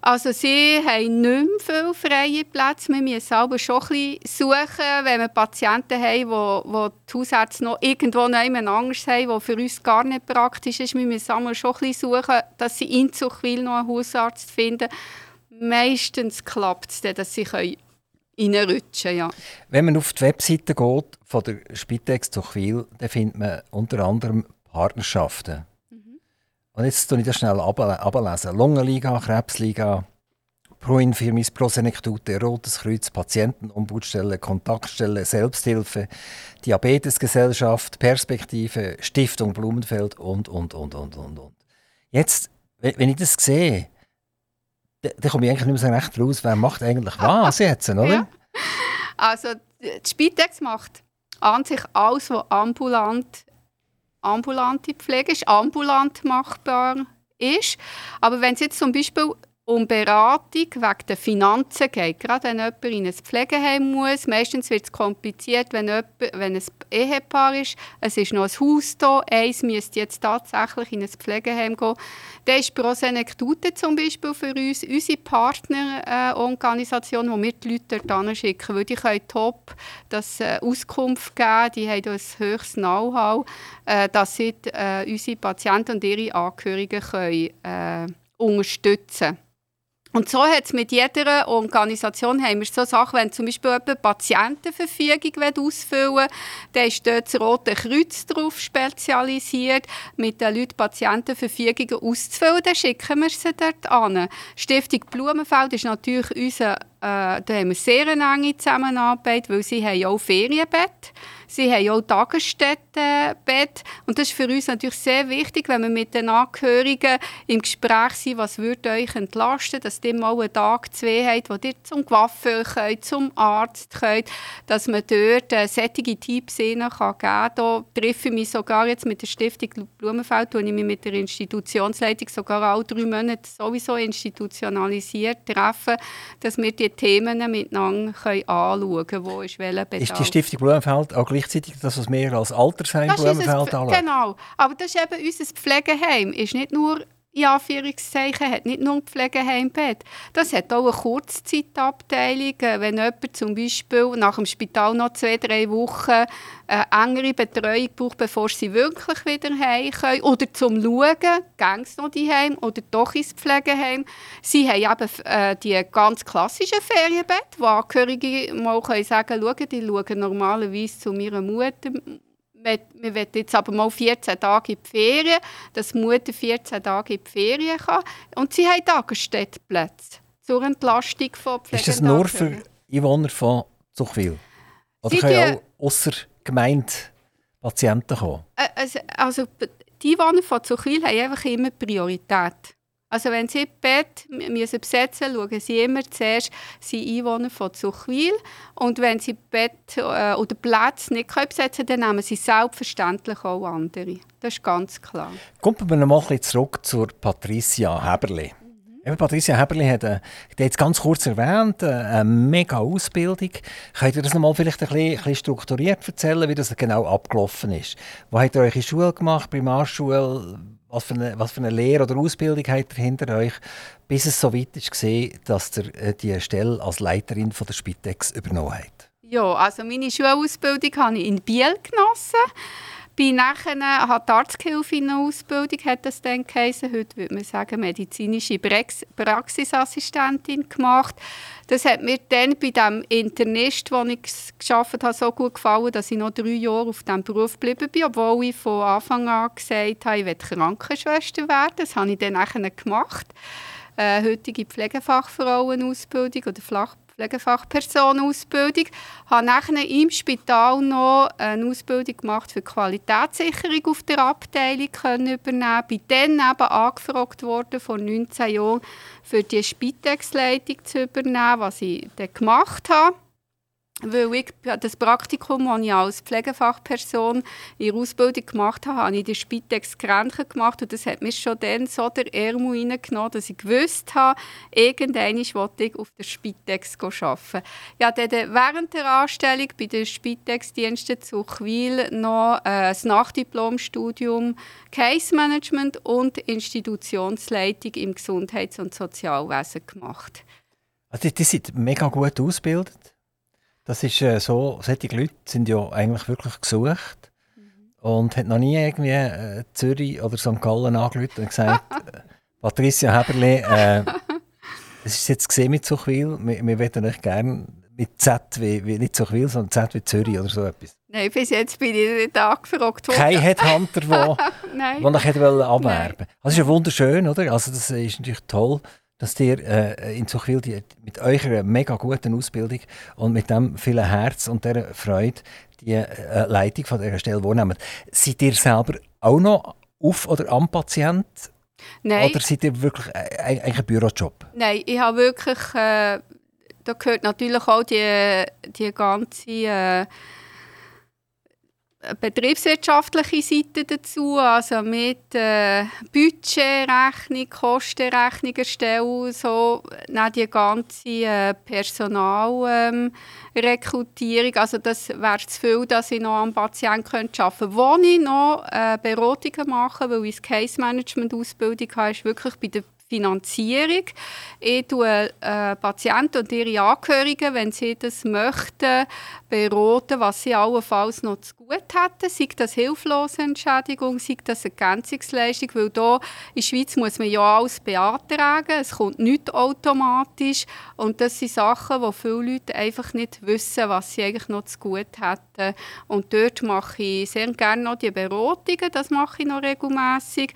S3: Also sie haben nicht mehr viele freie Plätze. Wir müssen aber schon ein bisschen suchen, wenn wir Patienten haben, wo die Hausärzte noch irgendwo jemand anders haben, was für uns gar nicht praktisch ist. Wir müssen schon ein bisschen suchen, dass sie in Zuchwil noch einen Hausarzt finden. Meistens klappt es dann, dass sie können. Ja.
S2: Wenn man auf die Webseite geht von der Spitex Zuchwil, dann findet man unter anderem Partnerschaften. Und jetzt tue ich das schnell ablesen. Lungenliga, Krebsliga, Proinfirmis, Prosenektute, Rotes Kreuz, Patientenombudsstelle, Kontaktstelle, Selbsthilfe, Diabetesgesellschaft, Perspektive, Stiftung Blumenfeld und, und, und, und, und, und. Jetzt, wenn ich das sehe, dann komme ich eigentlich nicht mehr so recht raus, wer macht eigentlich was jetzt, oder?
S3: Ja. Also die Spitex macht an sich alles, was ambulant, ambulante Pflege ist, ambulant machbar ist. Aber wenn es jetzt zum Beispiel um Beratung wegen der Finanzen geht, gerade wenn jemand in ein Pflegeheim muss, meistens wird es kompliziert, wenn, jemand, wenn ein Ehepaar ist, es ist noch ein Haus da, eins müsste jetzt tatsächlich in ein Pflegeheim gehen, dann ist Prosenektute zum Beispiel für uns unsere Partnerorganisation, wo wir die Leute dort schicken, weil die können top das äh, Auskunft geben, die haben ein höchstes Know-how, äh, dass sie äh, unsere Patienten und ihre Angehörigen können, äh, unterstützen und so hat es mit jeder Organisation haben wir so Sachen, wenn zum Beispiel jemand Patientenverfügung ausfüllen will, dann ist dort das Rote Kreuz darauf spezialisiert, mit den Leuten Patientenverfügungen auszufüllen, dann schicken wir sie dort an. Stiftung Blumenfeld ist natürlich unser, äh, da haben wir sehr enge Zusammenarbeit, weil sie haben auch Ferienbett Sie haben auch Tagesstättenbett. Und das ist für uns natürlich sehr wichtig, wenn wir mit den Angehörigen im Gespräch sind, was würde euch entlasten, dass ihr mal einen Tag, zwei habt, wo ihr zum Coiffeur könnt, zum Arzt könnt, dass man dort äh, solche Tipps ihnen kann geben kann. Da treffe ich mich sogar jetzt mit der Stiftung Blumenfeld, wo ich mich mit der Institutionsleitung sogar alle drei Monate sowieso institutionalisiert treffe, dass wir die Themen miteinander können anschauen können, wo ist welcher Bedarf.
S2: Ist die Stiftung Blumenfeld auch gleichzeitig das, was wir als Altersheim
S3: Das
S2: Blumenfeld anschauen?
S3: Genau. Aber das ist eben unser Pflegeheim. Ist nicht nur in Anführungszeichen, hat nicht nur ein Pflegeheimbett. Das hat auch eine Kurzzeitabteilung. Äh, wenn jemand zum Beispiel nach dem Spital noch zwei, drei Wochen eine engere Betreuung braucht, bevor sie wirklich wieder heim können. Oder zum Schauen, gehen sie noch heim oder doch ins Pflegeheim. Sie haben eben äh, die ganz klassischen Ferienbett, wo Angehörige mal sagen können, die schauen normalerweise zu meiner Mutter wir wollen jetzt aber mal 14 Tage in die Ferien, dass die Mutter 14 Tage in die Ferien kann. Und sie haben Tagesstättenplätze zur Entlastung von
S2: Pflegenden. Ist das nur für Einwohner von Zuchwil? Oder sie können auch außer Gemeinde Patienten kommen?
S3: Also, also die Einwohner von Zuchwil haben einfach immer Priorität. Also wenn Sie Bett müssen besetzen müssen, schauen Sie immer zuerst die Einwohner von Zuchwil. Und wenn Sie Bett äh, oder Platz nicht besetzen können, dann nehmen Sie selbstverständlich auch andere. Das ist ganz klar.
S2: Kommen wir noch mal zurück zur Patricia Heberli. Patricia Heberli hat, äh, jetzt ganz kurz erwähnt, äh, eine mega Ausbildung. Könnt ihr das noch mal vielleicht ein bisschen, ein bisschen strukturiert erzählen, wie das genau abgelaufen ist? Wo habt ihr eure Schule gemacht, Primarschule? was für eine, was für eine Lehre oder Ausbildung habt ihr hinter euch, bis es so weit ist dass ihr äh, die Stelle als Leiterin von der Spitex übernommen habt?
S3: Ja, also meine Schulausbildung habe ich in Biel genossen. Bin nachher hat die Arzthilfe-Ausbildung, hat das dann geheißen. Heute würde man sagen, medizinische Praxisassistentin gemacht. Das hat mir dann bei dem Internist, wo ich geschafft habe, so gut gefallen, dass ich noch drei Jahre auf diesem Beruf geblieben bin, obwohl ich von Anfang an gesagt habe, ich will Krankenschwester werden. Das habe ich dann nachher gemacht. Äh, heutige Pflegefachfrauenausbildung oder Flach Pflegefachpersonenausbildung. Habe nachher im Spital noch eine Ausbildung gemacht für Qualitätssicherung auf der Abteilung können übernehmen. Bin dann eben angefragt worden vor 19 Jahren für die Spitex-Leitung zu übernehmen, was ich dann gemacht habe. Weil ich das Praktikum, das ich als Pflegefachperson in der Ausbildung gemacht habe, habe ich die Spitex Grenchen gemacht und das hat mir schon dann so der Ärmel reingenommen, dass ich gewusst habe, irgendwann wollte ich auf der Spitex arbeiten. Ja, dann während der Anstellung bei den Spitex-Diensten zu Chwil noch äh, das Nachdiplomstudium Case Management und Institutionsleitung im Gesundheits- und Sozialwesen gemacht.
S2: Also die sind mega gut ausgebildet? Das ist äh, so, solche Leute sind ja eigentlich wirklich gesucht. Mhm. Und hat noch nie irgendwie äh, Zürich oder St. Gallen angerufen und gesagt, äh, Patricia Heberle, äh, es ist jetzt gesehen mit Zuchwil, wir, wir möchten euch gerne mit Z wie, wie nicht Zuchwil, sondern Z wie Zürich oder so etwas.
S3: Nein, bis jetzt bin ich nicht angefragt worden.
S2: Kein Headhunter, der euch abwerben wollte. Das ist ja wunderschön, oder? Also das ist natürlich toll dass ihr äh, in Zuchwil die, mit eurer mega guten Ausbildung und mit dem vielen Herz und der Freude die äh, Leitung von dieser Stelle wahrnehmt. Seid ihr selber auch noch auf oder am Patient?
S3: Nein.
S2: Oder seid ihr wirklich äh, ein Bürojob?
S3: Nein, ich habe wirklich, äh, da gehört natürlich auch die, die ganze äh, betriebswirtschaftliche Seite dazu, also mit äh, Budgetrechnung, Kostenrechnung erstellen, so dann die ganze äh, Personalrekrutierung. Ähm, also das wäre zu viel, dass ich noch am Patienten arbeiten könnte. Wo ich noch äh, Beratungen mache, weil ich Case Management Ausbildung habe, ist wirklich bei der Finanzierung. Ich tue äh, Patienten und ihre Angehörigen, wenn sie das möchten, beraten, was sie allenfalls noch zu gut hätten. Sei das hilflose Entschädigung, sei das Ergänzungsleistung, weil hier in der Schweiz muss man ja alles beantragen. Es kommt nicht automatisch. Und das sind Sachen, wo viele Leute einfach nicht wissen, was sie eigentlich noch zu gut hätten. Und dort mache ich sehr gerne noch die Beratungen, das mache ich noch regelmässig.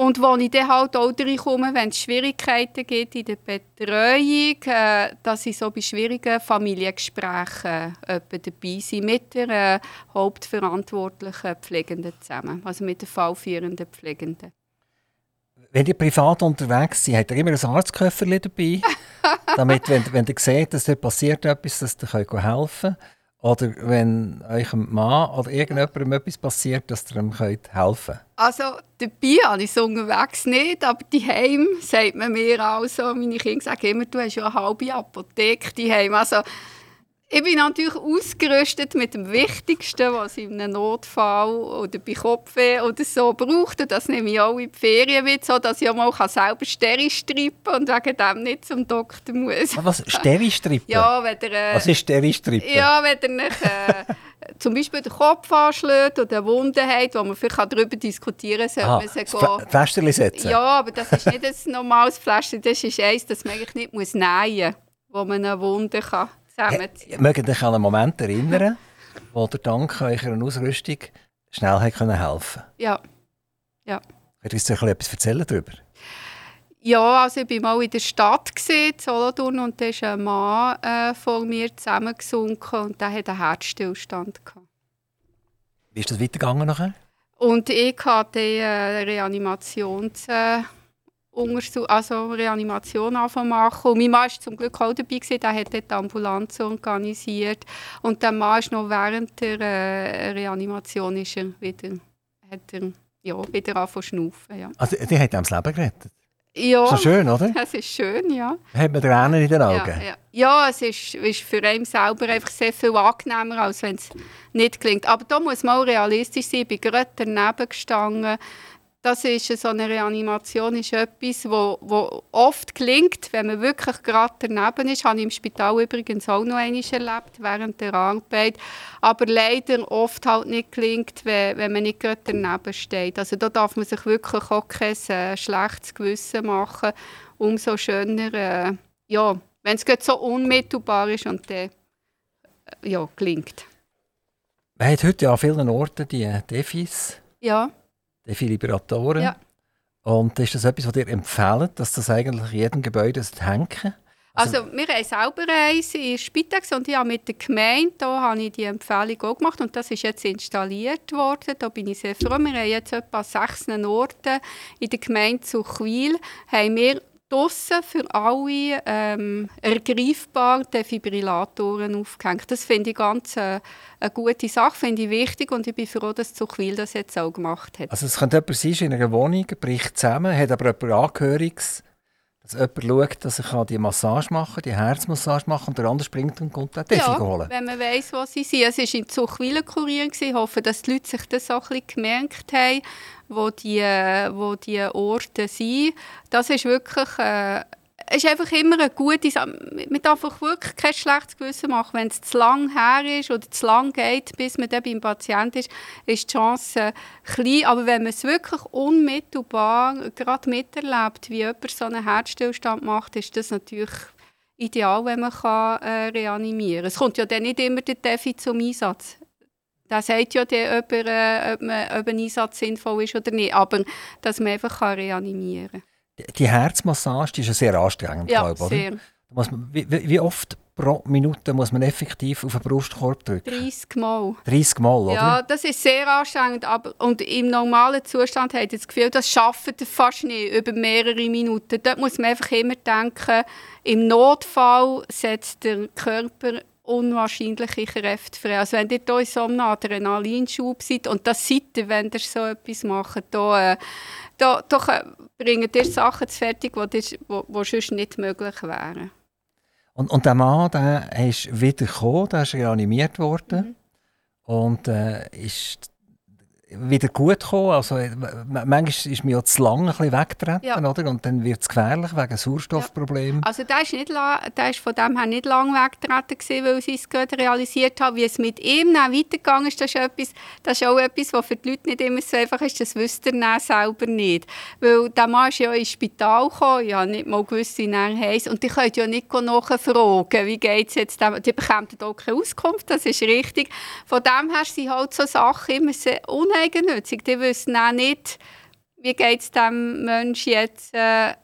S3: Und wo ich dann halt auch reinkomme, wenn es Schwierigkeiten gibt in der Betreuung, äh, dass ich so bei schwierigen Familiengesprächen äh, dabei bin, mit der äh, hauptverantwortlichen Pflegenden zusammen, also mit der fallführenden Pflegenden.
S2: Wenn ihr privat unterwegs seid, habt ihr immer ein Arztköfferchen dabei, damit, wenn, wenn ihr seht, dass da passiert etwas, dass ihr helfen könnt. Oder wenn eurem Mann oder irgendjemandem etwas passiert, dass ihr ihm helfen könnt?
S3: Also dabei habe ich es unterwegs nicht, aber daheim sagt man mir auch so, meine Kinder sagen immer, du hast ja eine halbe Apotheke daheim. Also Ich bin natürlich ausgerüstet mit dem Wichtigsten, was ich in einem Notfall oder bei Kopfweh oder so braucht. Und das nehme ich auch in die Ferien mit, so dass ich auch mal selber Steri strippen und wegen dem nicht zum Doktor muss.
S2: Was? Steristrippen?
S3: Ja, wenn der, äh,
S2: Was ist Steristrippen?
S3: ja, wenn der nicht, äh, zum Beispiel den Kopf anschlägt oder eine Wunde hat, wo man vielleicht darüber diskutieren kann,
S2: Ah,
S3: sollte man sie
S2: Pflasterli setzen?
S3: Ja, aber das ist nicht ein normales Pflaster. Das ist eins, das man eigentlich nicht muss nähen muss, wo man eine Wunde kann zusammenziehen
S2: Mögt ihr euch an einen Moment erinnern, wo ihr dank eurer Ausrüstung schnell hat können helfen
S3: Ja.
S2: Könnt ihr uns etwas erzählen darüber?
S3: Ja, also ich war mal in der Stadt, gewesen, in Solothurn, und da ist ein Mann äh, vor mir zusammengesunken und der hatte einen Herzstillstand. Gehabt.
S2: Wie ist das weitergegangen nachher?
S3: Und ich hatte eine Reanimations... Äh, also Reanimation machen. Und mein Mann war zum Glück auch dabei, gewesen, der hat die Ambulanz organisiert. Und der Mann ist noch während der äh, Reanimation ist er wieder, hat er, ja, wieder angefangen zu schnaufen. Ja,
S2: Also, die hat ihm das Leben gerettet.
S3: Ja
S2: Ist das schön, oder?
S3: es ist schön, ja.
S2: Hat man Tränen in den Augen?
S3: Ja, ja. ja es ist, ist für einen selber einfach sehr viel angenehmer, als wenn es nicht klingt. Aber da muss man auch realistisch sein. Ich bin gerade daneben gestanden. Das ist so eine Reanimation ist etwas, wo, wo oft klingt, wenn man wirklich gerade daneben ist. Habe ich im Spital übrigens auch noch einmal erlebt während der Arbeit. Aber leider oft halt nicht klingt, wenn, wenn man nicht gerade daneben steht. Also da darf man sich wirklich auch kein äh, schlechtes Gewissen machen. Umso schöner, äh, ja, wenn es so unmittelbar ist und dann äh, ja, klingt.
S2: Man hat heute ja an vielen Orten die Defis,
S3: Ja,
S2: Defibrillatoren.
S3: Ja.
S2: Und ist das etwas, was ihr empfehlt, dass das eigentlich in jedem Gebäude hängen sollte?
S3: also wir haben selber eins in Spitex und ich habe mit der Gemeinde, da habe ich die Empfehlung auch gemacht und das ist jetzt installiert worden. Da bin ich sehr froh. Wir haben jetzt etwa sechs Orten in der Gemeinde Zuchwil haben wir draussen für alle ähm, ergreifbar Defibrillatoren aufgehängt. Das finde ich ganz äh, eine gute Sache, finde ich wichtig und ich bin froh, dass Zuchwil das jetzt auch gemacht hat.
S2: Also es könnte jemand sein, in einer Wohnung, bricht zusammen, hat aber jemand Angehöriges, jemand schaut, dass er die Massage machen die Herzmassage machen und der andere springt und kommt den Defi holen.
S3: wenn man weiss, wo sie sind. Es war in Zuchwil kurier. Ich hoffe, dass die Leute sich das auch ein bisschen gemerkt haben, wo die, wo die Orte sind. Das ist wirklich... Äh, ist einfach immer eine gute Sache. Man darf wirklich kein schlechtes Gewissen machen. Wenn es zu lang her ist oder zu lang geht, bis man dann beim Patienten ist, ist die Chance äh, klein. Aber wenn man es wirklich unmittelbar gerade miterlebt, wie jemand so einen Herzstillstand macht, ist das natürlich ideal, wenn man kann, äh, reanimieren kann. Es kommt ja dann nicht immer der Defi zum Einsatz. Der sagt ja dann, ob, er, äh, ob, man, ob ein Einsatz sinnvoll ist oder nicht. Aber dass man einfach kann reanimieren kann.
S2: Die- Herzmassage die ist ja sehr anstrengend,
S3: Ja,
S2: glaube ich, muss man, wie, wie oft pro Minute muss man effektiv auf den Brustkorb drücken?
S3: 30 Mal.
S2: 30 Mal, oder?
S3: Ja, das ist sehr anstrengend. Aber, und im normalen Zustand hat das Gefühl, das schafft fast nicht über mehrere Minuten. Dort muss man einfach immer denken, im Notfall setzt der Körper unwahrscheinliche Kräfte frei. Also wenn ihr hier in so einem Adrenalinschub seid, und das seid ihr, wenn ihr so etwas macht, da, äh, da, bringt ihr Sachen zu fertig, die, die, sonst nicht möglich wären.
S2: Und, und der Mann, der ist wieder gekommen, der ist reanimiert
S3: Mhm.
S2: worden und äh, ist wieder gut gekommen. Also, äh, manchmal ist man ja zu lange ein bisschen weggetreten,
S3: Ja.
S2: oder? Und dann wird es gefährlich wegen Sauerstoffproblemen.
S3: Also der ist, nicht der ist von dem her nicht lange weggetreten, gewesen, weil sie es gerade realisiert haben. Wie es mit ihm dann weitergegangen ist, das ist, etwas, das ist auch etwas, was für die Leute nicht immer so einfach ist. Das wüsst ihr dann selber nicht. Weil der Mann ist ja ins Spital gekommen, ich habe nicht mal gewusst, wie er heisst. Und die könnt ja nicht nachfragen, wie geht es jetzt dem. Die bekommen auch keine Auskunft, das ist richtig. Von dem her sind halt so Sachen immer sehr uneigennützig. Die wissen auch nicht, wie geht es dem Menschen jetzt. Äh,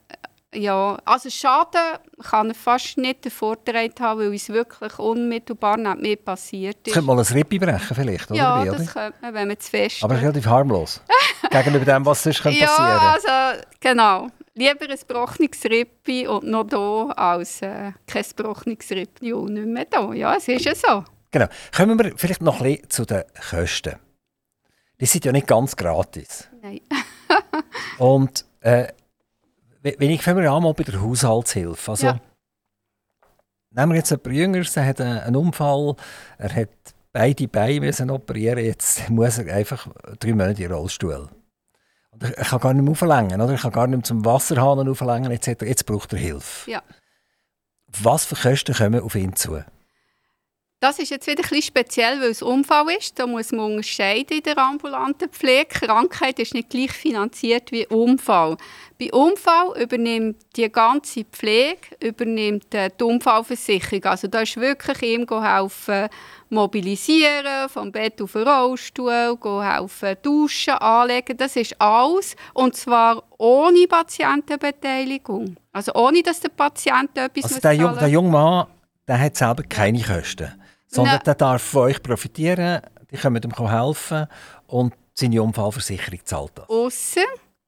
S3: ja, also Schaden kann er fast nicht davongetragen haben, weil es wirklich unmittelbar neben mir passiert ist.
S2: könnte mal ein Rippe brechen vielleicht, oder?
S3: ja, das könnte man, wenn man zu fest
S2: Aber es ist relativ harmlos. Gegenüber dem, was sonst könnte
S3: Ja,
S2: passieren
S3: also genau. Lieber ein gebrochenes Rippi und noch da als äh, kein gebrochenes Rippi und nicht mehr da. Ja, es ist ja so.
S2: Genau. Kommen wir vielleicht noch ein bisschen zu den Kosten. Die sind ja nicht ganz gratis.
S3: Nein.
S2: Und äh, we- wenn ich fangen wir an mal bei der Haushaltshilfe. Also,
S3: Ja.
S2: nehmen wir jetzt jemanden Jüngeres, der hat einen Unfall, er hat beide Beine müssen operieren, jetzt muss er einfach drei Monate in den Rollstuhl. Er kann gar nicht mehr auflängen, oder? Er kann gar nicht mehr zum Wasserhahn auflängen, etc. Jetzt braucht er Hilfe.
S3: Ja.
S2: Was für Kosten kommen auf ihn zu?
S3: Das ist jetzt wieder ein bisschen speziell, weil es Unfall ist. Da muss man unterscheiden in der ambulanten Pflege. Krankheit ist nicht gleich finanziert wie Unfall. Bei Unfall übernimmt die ganze Pflege übernimmt äh, die Unfallversicherung. Also da ist wirklich ihm helfen, mobilisieren, vom Bett auf den Rollstuhl, helfen, duschen, anlegen. Das ist alles. Und zwar ohne Patientenbeteiligung. Also ohne, dass der Patient etwas
S2: also der, Jung, der junge Mann der hat selber keine Kosten sondern der darf von euch profitieren, die können ihm helfen und seine Unfallversicherung zahlt das.
S3: Ausser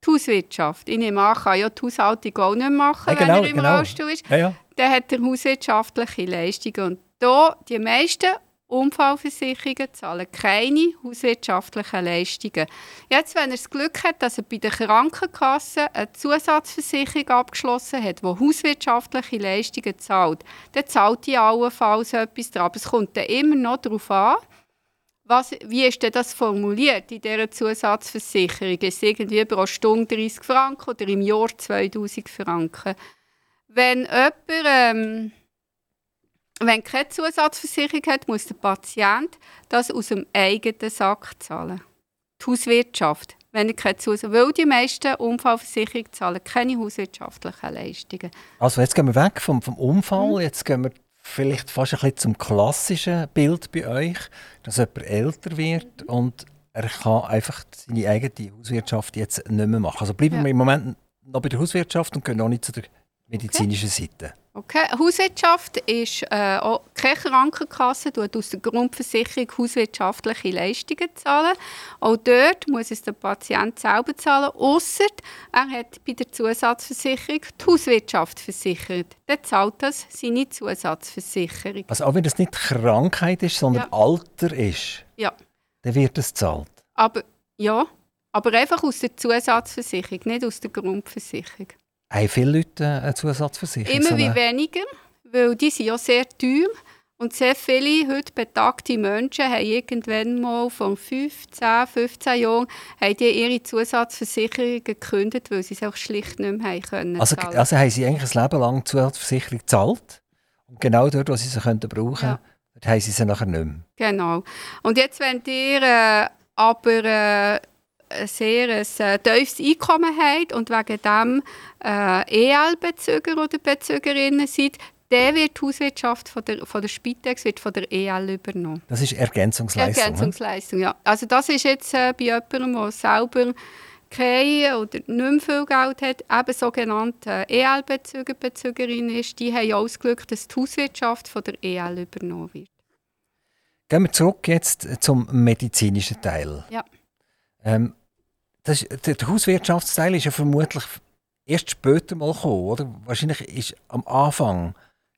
S3: die Hauswirtschaft. Ich nehme an, kann ja die Haushaltung auch nicht machen,
S2: ja, genau,
S3: wenn er im
S2: genau.
S3: Rollstuhl ist.
S2: Ja, ja.
S3: Dann hat er hauswirtschaftliche Leistungen. Und da, die meisten Unfallversicherungen zahlen keine hauswirtschaftlichen Leistungen. Jetzt, wenn er das Glück hat, dass er bei der Krankenkasse eine Zusatzversicherung abgeschlossen hat, die hauswirtschaftliche Leistungen zahlt, dann zahlt die allenfalls etwas dran. Aber es kommt dann immer noch darauf an, was, wie ist denn das formuliert in dieser Zusatzversicherung? Ist es irgendwie pro Stunde 30 Franken oder im Jahr 2000 Franken? Wenn jemand... Ähm, wenn keine Zusatzversicherung hat, muss der Patient das aus dem eigenen Sack zahlen. Die Hauswirtschaft. Wenn er keine Zusatz weil die meisten Unfallversicherungen zahlen keine hauswirtschaftlichen Leistungen.
S2: Also jetzt gehen wir weg vom, vom Unfall, mhm. jetzt gehen wir vielleicht fast ein bisschen zum klassischen Bild bei euch, dass jemand älter wird und er kann einfach seine eigene Hauswirtschaft jetzt nicht mehr machen. Also bleiben ja. wir im Moment noch bei der Hauswirtschaft und gehen noch nicht zu der medizinischen okay. Seite.
S3: Okay. Hauswirtschaft ist äh, auch keine Krankenkasse, tut aus der Grundversicherung hauswirtschaftliche Leistungen zahlen. Auch dort muss es der Patient selber zahlen, außer er hat bei der Zusatzversicherung die Hauswirtschaft versichert. Dann zahlt das seine Zusatzversicherung.
S2: Also auch wenn das nicht Krankheit ist, sondern ja. Alter ist,
S3: ja.
S2: dann wird es zahlt.
S3: Aber ja, aber einfach aus der Zusatzversicherung, nicht aus der Grundversicherung.
S2: Haben viele Leute eine Zusatzversicherung?
S3: Immer wie weniger, weil die sind ja sehr teuer. Und sehr viele heute betagte Menschen haben irgendwann mal von 15, 15 Jahren haben die ihre Zusatzversicherung gekündigt, weil sie es auch schlicht nicht mehr haben können.
S2: Also, also haben sie eigentlich ein Leben lang Zusatzversicherung gezahlt? Und genau dort, wo sie sie könnten brauchen ja. dort haben sie sie nachher nicht mehr.
S3: Genau. Und jetzt, wenn ihr äh, aber äh, ein sehr ein, äh, tiefes Einkommen habt und wegen dem äh, EL-Bezüger oder Bezügerinnen seid, der wird die Hauswirtschaft von der, von der Spitex wird von der EL übernommen.
S2: Das ist Ergänzungsleistung.
S3: Ergänzungsleistung, ja. Also das ist jetzt äh, bei jemandem, der selber kein oder nicht mehr viel Geld hat, eben sogenannte EL-Bezüger, Bezügerin ist, die haben ausgelöst, dass die Hauswirtschaft von der EL übernommen wird.
S2: Gehen wir zurück jetzt zum medizinischen Teil.
S3: Ja.
S2: Ähm, das, der, der Hauswirtschaftsteil ist ja vermutlich erst später mal gekommen, oder? Wahrscheinlich ist am Anfang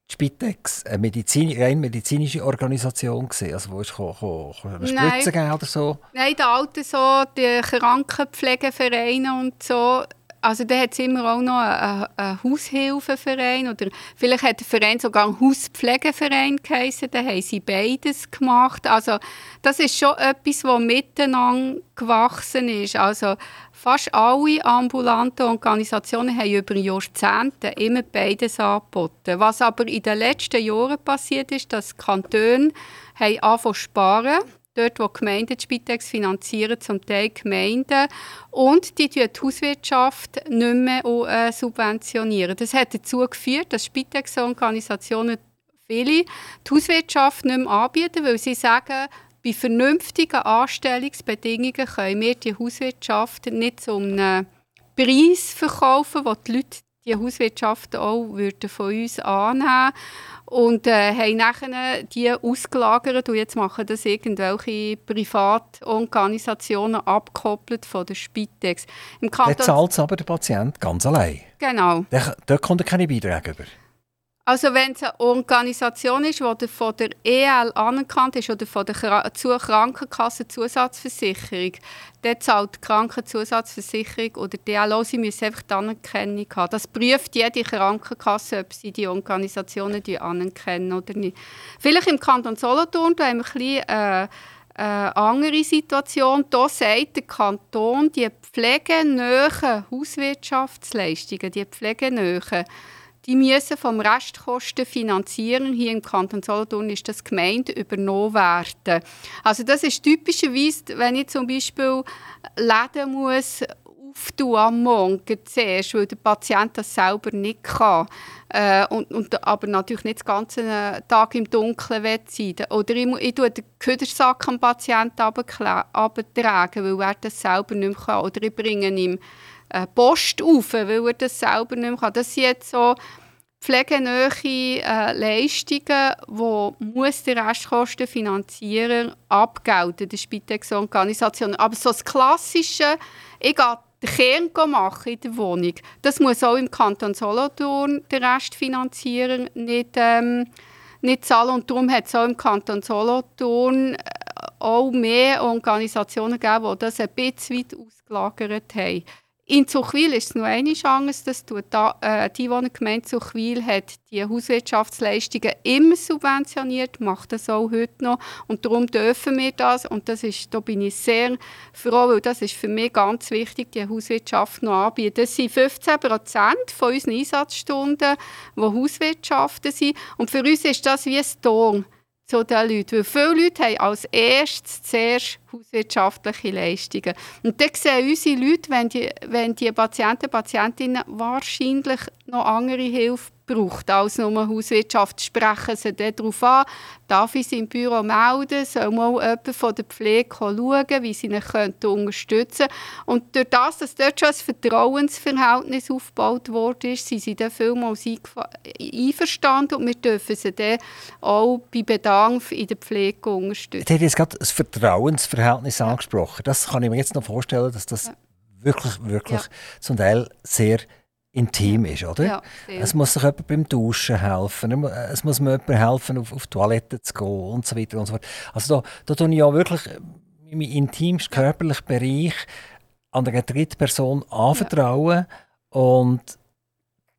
S2: die Spitex eine Medizin, rein medizinische Organisation gewesen, also wo ist eine Spritze geben oder so?
S3: Nein, die alten so, die Krankenpflegevereine und so, also da hat es immer auch noch einen, einen Haushilfenverein oder vielleicht hat der Verein sogar einen Hauspflegeverein geheißen, da haben sie beides gemacht. Also das ist schon etwas, das miteinander gewachsen ist. Also fast alle ambulanten Organisationen haben über Jahrzehnte immer beides angeboten. Was aber in den letzten Jahren passiert ist, dass die Kantone angefangen sparen dort, wo Gemeinden die Spitex finanzieren, zum Teil Gemeinden. Und die die Hauswirtschaft nicht mehr äh, subventionieren. Das hat dazu geführt, dass Spitex-Organisationen viele die Hauswirtschaft nicht mehr anbieten, weil sie sagen, bei vernünftigen Anstellungsbedingungen können wir die Hauswirtschaft nicht zu einem Preis verkaufen, wo die Leute die Hauswirtschaft auch würden von uns annehmen und äh, haben nachher die ausgelagert und jetzt machen das irgendwelche Privatorganisationen abgekoppelt von der Spitex.
S2: Im Kanton zahlt aber der Patient ganz allein.
S3: Genau.
S2: Da kommt er keine Beiträge über.
S3: Also wenn es eine Organisation ist, die von der EL anerkannt ist oder von der Krankenkasse Zusatzversicherung, dann zahlt die Krankenzusatzversicherung oder die DLO, sie müssen einfach die Anerkennung haben. Das prüft jede Krankenkasse, ob sie die Organisationen die anerkennen oder nicht. Vielleicht im Kanton Solothurn da haben wir ein bisschen, äh, eine andere Situation. Da sagt der Kanton, die pflegenähen Hauswirtschaftsleistungen, die pflegenähen, die müssen vom Restkosten finanzieren. Hier im Kanton Solothurn ist das Gemeinde übernommen werden. Also das ist typischerweise, wenn ich zum Beispiel Läden muss am Morgen zuerst, weil der Patient das selber nicht kann. Äh, und, und, aber natürlich nicht den ganzen Tag im Dunkeln sein Oder ich, ich tue den Ködersack am Patienten abtragen, weil er das selber nicht mehr kann. Oder ich bringe ihm äh, Post auf, weil er das selber nicht mehr kann. Das sind jetzt so pflegenähe äh, Leistungen, die muss der Restkostenfinanzierer abgelten, der Spitex-Organisation. Aber so das Klassische, ich gehe den Kern machen in der Wohnung, das muss auch im Kanton Solothurn der Restfinanzierer nicht, ähm, nicht zahlen. Und darum hat es auch im Kanton Solothurn äh, auch mehr Organisationen gegeben, die das ein bisschen weit ausgelagert haben. In Zuchwil ist es noch eine Chance, dass da, äh, die Einwohnergemeinde Zuchwil hat die Hauswirtschaftsleistungen immer subventioniert, macht das auch heute noch. Und darum dürfen wir das. Und das ist, da bin ich sehr froh, weil das ist für mich ganz wichtig, die Hauswirtschaft noch anbieten. Das sind 15 Prozent von unseren Einsatzstunden, die Hauswirtschaften sind. Und für uns ist das wie ein Ton zu den Leuten. Weil viele Leute haben als erstes zuerst hauswirtschaftliche Leistungen. Und dann sehen unsere Leute, wenn die, wenn die Patienten Patientinnen wahrscheinlich noch andere Hilfe braucht als nur Hauswirtschaft, sprechen sie darauf an, darf ich sie im Büro melden, soll mal jemand von der Pflege schauen, wie sie ihn unterstützen können. Und durch das, dass dort schon ein Vertrauensverhältnis aufgebaut wurde, sind sie dann vielmals einverstanden und wir dürfen sie dann auch bei Bedarf in der Pflege unterstützen.
S2: Du hast jetzt gerade das Vertrauensverhältnis ja. angesprochen. Das kann ich mir jetzt noch vorstellen, dass das ja. wirklich, wirklich ja. zum Teil sehr intim ist, oder? Ja, es muss sich jemand beim Duschen helfen, es muss mir jemand helfen, auf, auf die Toilette zu gehen und so weiter und so fort. Also da, da tue ich ja wirklich meinen intimsten körperlichen Bereich an einer dritten Person anvertrauen ja. und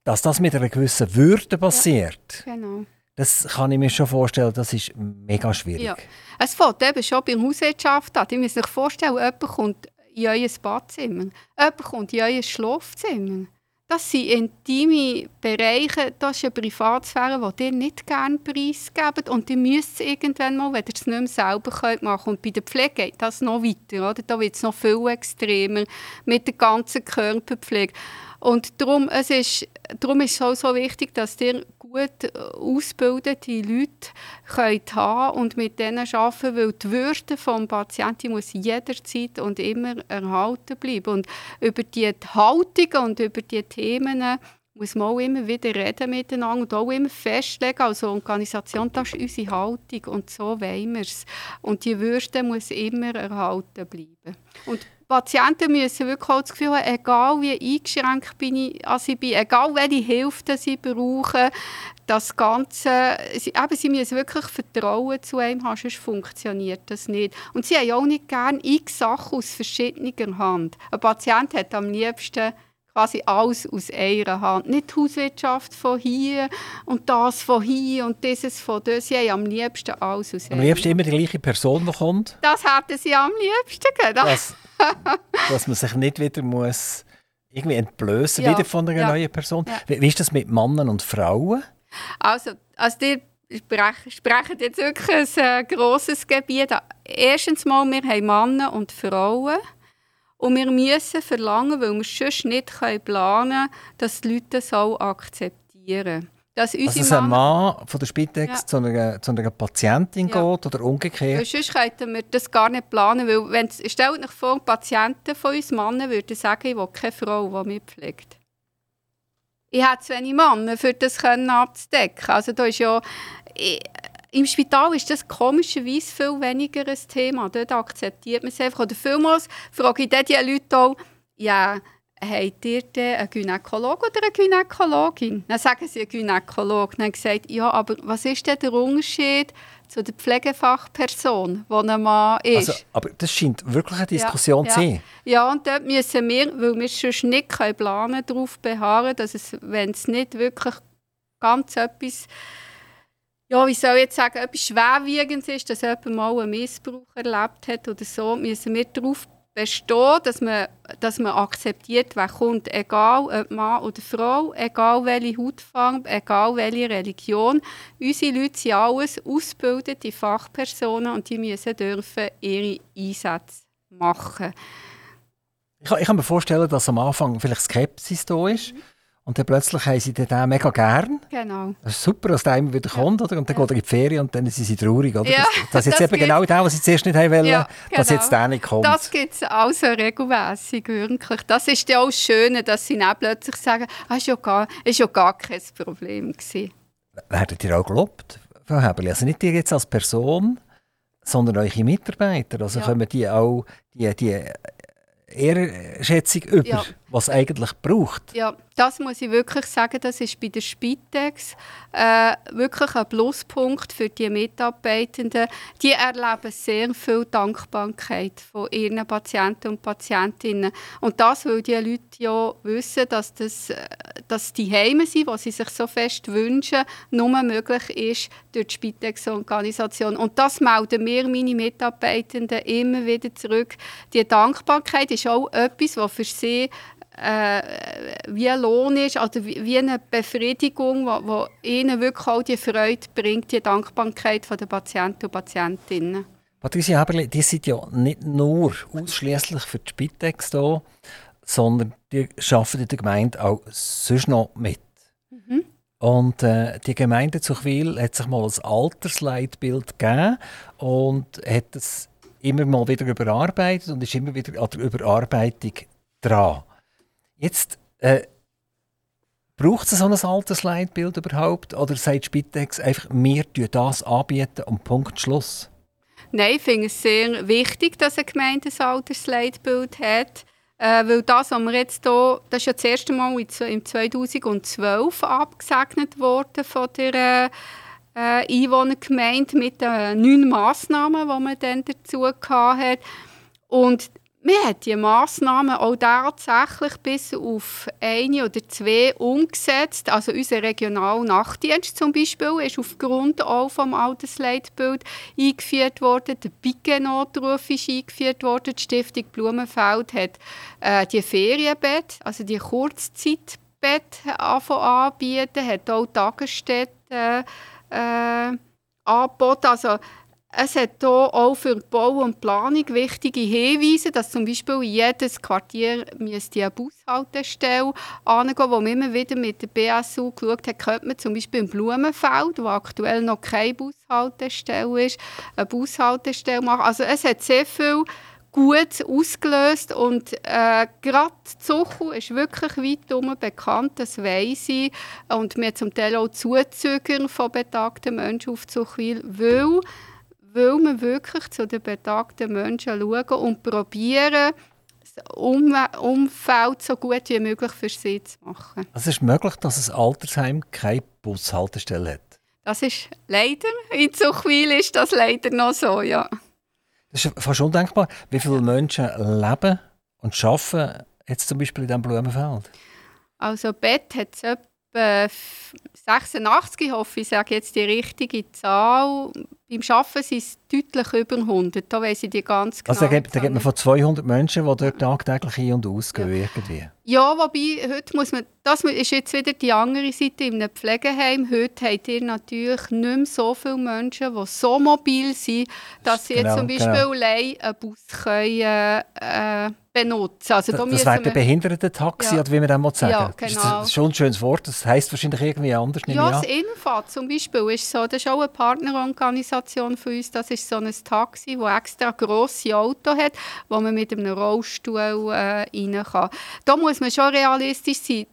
S2: dass das mit einer gewissen Würde passiert. Ja, genau. Das kann ich mir schon vorstellen, das ist mega schwierig. Ja.
S3: Es fängt eben schon bei der Hauswirtschaft an. Ich muss sich vorstellen, jemand kommt in euer Badzimmer, jemand kommt in euer Schlafzimmer. Das sind intime Bereiche, das ist eine Privatsphäre, die ihr nicht gerne preisgebt. Und ihr müsst es irgendwann mal, wenn ihr es nicht mehr selber könnt machen Und bei der Pflege geht das noch weiter. Oder? Da wird es noch viel extremer mit der ganzen Körperpflege. Und darum, es ist, darum ist es auch so wichtig, dass ihr gut ausgebildete Leute könnt haben und mit denen arbeiten, weil die Würde des Patienten muss jederzeit und immer erhalten bleiben. Und über die Haltung und über die Themen muss man auch immer wieder reden miteinander und auch immer festlegen, also Organisation, das ist unsere Haltung und so wollen wir es. Und die Würde muss immer erhalten bleiben. Und Patienten müssen wirklich auch das Gefühl haben, egal wie eingeschränkt bin ich, also ich bin, egal welche Hilfe sie brauchen, das Ganze, sie, eben, sie müssen wirklich Vertrauen zu einem haben, sonst funktioniert das nicht. Und sie haben auch nicht gerne x Sachen aus verschiedener Hand. Ein Patient hat am liebsten quasi alles aus einer Hand. Nicht die Hauswirtschaft von hier und das von hier und dieses von dort. Sie haben am liebsten alles aus.
S2: Am liebsten immer die gleiche Person, die kommt?
S3: Das hätten sie am liebsten
S2: gedacht. dass man sich nicht wieder muss irgendwie entblößen ja, wieder von einer ja, neuen Person. Ja. Wie, wie, ist das mit Männern und Frauen?
S3: Also, also die sprechen jetzt wirklich ein äh, grosses Gebiet. Erstens mal, wir haben Männer und Frauen. Und wir müssen verlangen, weil wir sonst nicht planen können, dass die Leute das auch akzeptieren.
S2: Dass also, dass ein Mann von der Spitex ja. zu, einer, zu einer Patientin ja. geht oder umgekehrt?
S3: Weil sonst könnten wir das gar nicht planen. Weil wenn, stellt euch vor, Patienten von uns Männern würden sagen, ich will keine Frau, die mich pflegt. Ich habe zu wenig Männer, für das abzudecken. Also da ist ja... Ich, im Spital ist das komischerweise viel weniger ein Thema. Dort akzeptiert man es einfach. Oder vielmals frage ich die Leute auch, ja, habt ihr denn einen Gynäkologe oder eine Gynäkologin? Dann sagen sie, ein Gynäkologe. Dann haben sie gesagt, ja, aber was ist denn der Unterschied zu der Pflegefachperson, die ein Mann ist?
S2: Also, aber das scheint wirklich eine Diskussion
S3: ja,
S2: zu sein.
S3: Ja. ja, und dort müssen wir, weil wir sonst nicht planen darauf beharren, dass es, wenn es nicht wirklich ganz etwas ja, wie soll ich jetzt sagen, etwas Schwerwiegendes ist, dass jemand mal einen Missbrauch erlebt hat oder so, müssen wir darauf bestehen, dass man, dass man akzeptiert, wer kommt, egal ob Mann oder Frau, egal welche Hautfarbe, egal welche Religion. Unsere Leute sind alles ausgebildete Fachpersonen und die müssen dürfen ihre Einsätze machen.
S2: Ich, ich kann mir vorstellen, dass am Anfang vielleicht Skepsis da ist. Mhm. Und dann plötzlich haben sie den mega gern.
S3: Genau.
S2: Das ist super, dass der immer wieder kommt, oder? Und dann ja. geht er in die Ferien und dann sind sie traurig, oder?
S3: Ja,
S2: das, das ist jetzt eben genau das, was sie zuerst nicht haben wollen, ja, genau. dass jetzt der nicht kommt.
S3: Das gibt es also regelmässig, wirklich. Das ist ja auch das Schöne, dass sie dann plötzlich sagen, das ah, ist ja gar, ist ja gar kein Problem gewesen.
S2: Werdet ihr auch gelobt, Frau Heberli? Also nicht ihr jetzt als Person, sondern eure Mitarbeiter. Also ja. können die auch die, die Ehrschätzung über, ja. Was eigentlich braucht.
S3: Ja, das muss ich wirklich sagen, das ist bei der Spitex äh, wirklich ein Pluspunkt für die Mitarbeitenden. Die erleben sehr viel Dankbarkeit von ihren Patienten und Patientinnen. Und das, weil die Leute ja wissen, dass, das, äh, dass die Heime sind, was sie sich so fest wünschen, nur möglich ist durch die Spitex-Organisation. Und das melden mir meine Mitarbeitenden immer wieder zurück. Die Dankbarkeit ist auch etwas, was für sie äh, wie ein Lohn ist, also wie eine Befriedigung, die ihnen wirklich auch die Freude bringt, die Dankbarkeit der Patienten und Patientinnen.
S2: Patricia Haberle, die sind ja nicht nur ausschließlich für die Spitex da, sondern die arbeiten in der Gemeinde auch sonst noch mit. Mhm. Und äh, die Gemeinde Zuchwil hat sich mal ein Altersleitbild gegeben und hat es immer mal wieder überarbeitet und ist immer wieder an der Überarbeitung dran. Jetzt äh, braucht es so ein altes Leitbild überhaupt oder sagt Spitex einfach, wir bieten das anbieten und Punkt Schluss?
S3: Nein, ich finde es sehr wichtig, dass eine Gemeinde ein altes Leitbild hat. Äh, weil das, was wir jetzt hier, das ist ja das erste Mal im 2012 abgesegnet worden von der äh, Einwohnergemeinde mit den neun Massnahmen, die man dann dazu hatte. Und wir haben diese Massnahmen auch tatsächlich bis auf eine oder zwei umgesetzt. Also unser regionaler Nachtdienst zum Beispiel ist aufgrund auch vom Altersleitbild eingeführt worden. Der Pike-Notruf ist eingeführt worden. Die Stiftung Blumenfeld hat äh, die Ferienbett, also die Kurzzeitbett anbieten, hat auch Tagesstätten äh, angeboten. Also es hat hier auch für Bau und Planung wichtige Hinweise, dass zum Beispiel jedes Quartier eine Bushaltestelle angehen, wo man immer wieder mit der BSU geschaut hat, könnte man zum Beispiel im Blumenfeld, wo aktuell noch keine Bushaltestelle ist, eine Bushaltestelle machen. Also es hat sehr viel gut ausgelöst und äh, gerade Zuchu ist wirklich weit herum bekannt, das weiss ich. Und wir haben zum Teil auch Zuzüger von betagten Menschen auf Zuchwil, weil weil wir wirklich zu den betagten Menschen schauen und probieren, das Umfeld so gut wie möglich für sie zu machen.
S2: Also es ist möglich, dass ein Altersheim keine Bushaltestelle hat?
S3: Das ist leider, in Zuchwil ist das leider noch so, ja.
S2: Das ist fast undenkbar. Wie viele Menschen leben und arbeiten jetzt zum Beispiel in diesem Blumenfeld?
S3: Also Bett hat es etwa 86, ich hoffe, ich sage jetzt die richtige Zahl. Beim Arbeiten sind es deutlich über 100. Da weiss ich die ganz
S2: genau. Also da gibt, da gibt man von 200 Menschen, die dort tagtäglich ein- und ausgehen ja. irgendwie.
S3: Ja, wobei, heute muss man, das ist jetzt wieder die andere Seite in einem Pflegeheim. Heute habt ihr natürlich nicht mehr so viele Menschen, die so mobil sind, dass sie genau, jetzt zum Beispiel genau. allein einen Bus können, äh, benutzen. Also,
S2: da das wäre der Behindertentaxi, ja. oder wie man das sagen
S3: ja, genau.
S2: Das ist schon ein schönes Wort, das heisst wahrscheinlich irgendwie anders.
S3: Ja, das Infat zum Beispiel ist so, das ist auch eine Partnerorganisation von uns, das ist so ein Taxi, das extra grosse Auto hat, wo man mit einem Rollstuhl äh, rein kann. Da muss man schon realistisch sein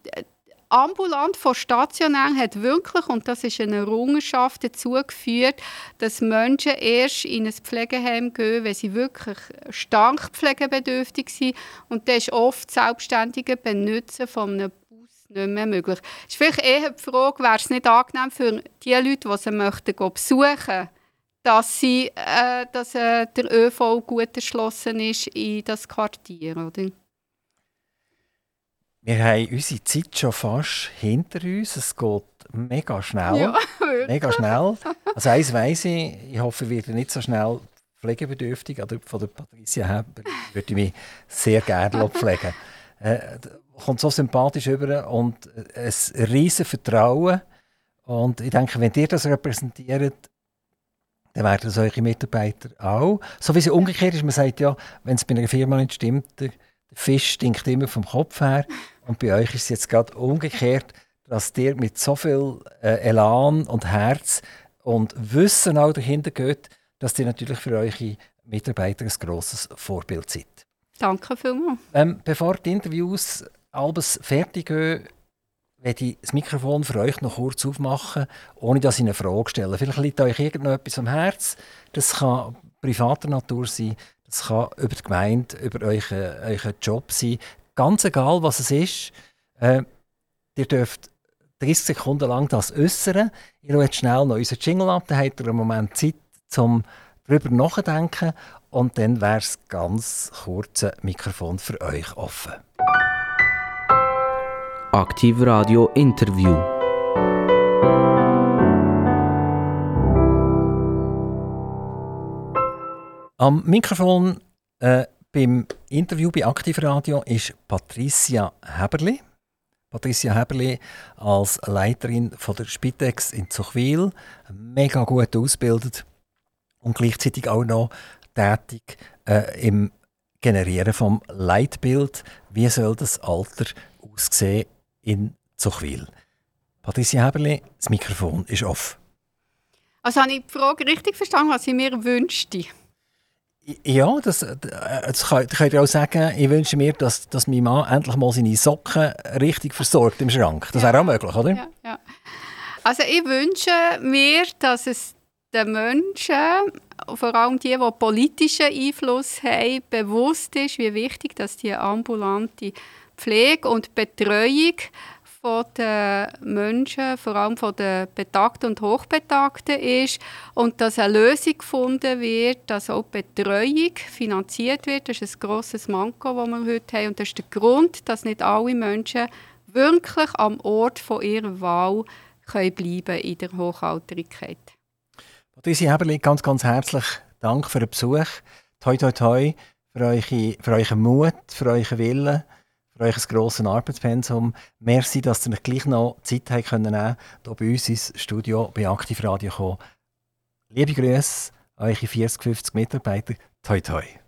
S3: ambulant von stationär hat wirklich, und das ist eine Errungenschaft, dazu geführt, dass Menschen erst in ein Pflegeheim gehen, wenn sie wirklich stark pflegebedürftig sind. Und das ist oft selbstständige Benutzen von einem Bus nicht mehr möglich. Es ist vielleicht eher die Frage, wäre es nicht angenehm für die Leute, die sie möchten, besuchen dass, sie, äh, dass äh, der ÖV gut erschlossen ist in das Quartier, oder?
S2: Wir haben unsere Zeit schon fast hinter uns. Es geht mega schnell.
S3: Ja,
S2: mega schnell. Also eins weiss ich, ich hoffe, ich werde nicht so schnell pflegebedürftig. Oder von der Patricia Heber würde ich mich sehr gerne pflegen. Äh, kommt so sympathisch über und äh, ein riesen Vertrauen. Und ich denke, wenn ihr das repräsentiert, dann werden das eure Mitarbeiter auch. So wie es umgekehrt ist, man sagt ja, wenn es bei einer Firma nicht stimmt, der Fisch stinkt immer vom Kopf her. Und bei euch ist es jetzt gerade umgekehrt, dass ihr mit so viel äh, Elan und Herz und Wissen auch dahinter geht, dass ihr natürlich für eure Mitarbeiter ein grosses Vorbild seid.
S3: Danke vielmals.
S2: Ähm, bevor die Interviews alles fertig gehen, werde ich das Mikrofon für euch noch kurz aufmachen, ohne dass ich eine Frage stelle. Vielleicht liegt euch irgendetwas am Herz. Das kann privater Natur sein, das kann über die Gemeinde, über euren, euren Job sein. Ganz egal, was es ist. Äh, ihr dürft 30 Sekunden lang das äußern. Ihr hört schnell noch unseren Jingle ab, dann habt ihr einen Moment Zeit, um darüber nachzudenken. Und dann wäre das ganz kurze Mikrofon für euch offen.
S1: Aktiv Radio Interview.
S2: Am Mikrofon äh, beim Interview bei Aktiv Radio ist Patricia Heberli. Patricia Heberli als Leiterin von der Spitex in Zuchwil, mega gut ausgebildet und gleichzeitig auch noch tätig äh, im Generieren vom Leitbild. Wie soll das Alter aussehen in Zuchwil. Patricia Heberli, das Mikrofon ist offen.
S3: Also habe ich die Frage richtig verstanden, was ich mir wünschte?
S2: Ja, das, das könnt ihr auch sagen, ich wünsche mir, dass, dass mein Mann endlich mal seine Socken richtig versorgt im Schrank. Das ja. wäre auch möglich, oder?
S3: Ja, ja. Also ich wünsche mir, dass es den Menschen, vor allem die, die politischen Einfluss haben, bewusst ist, wie wichtig dass die ambulante Pflege und Betreuung von den Menschen, vor allem von den Betagten und Hochbetagten ist und dass eine Lösung gefunden wird, dass auch die Betreuung finanziert wird. Das ist ein grosses Manko, das wir heute haben und das ist der Grund, dass nicht alle Menschen wirklich am Ort von ihrer Wahl können bleiben in der Hochalterigkeit.
S2: Patricia Heberli, ganz, ganz herzlich Dank für den Besuch. Toi, toi, toi für, eure, für euren Mut, für euren Willen für euch ein grosses Arbeitspensum. Merci, dass ihr euch gleich noch Zeit haben können, hier bei uns ins Studio bei Aktiv Radio kommen. Liebe Grüße, eure 40, 50 Mitarbeiter. Toi, toi.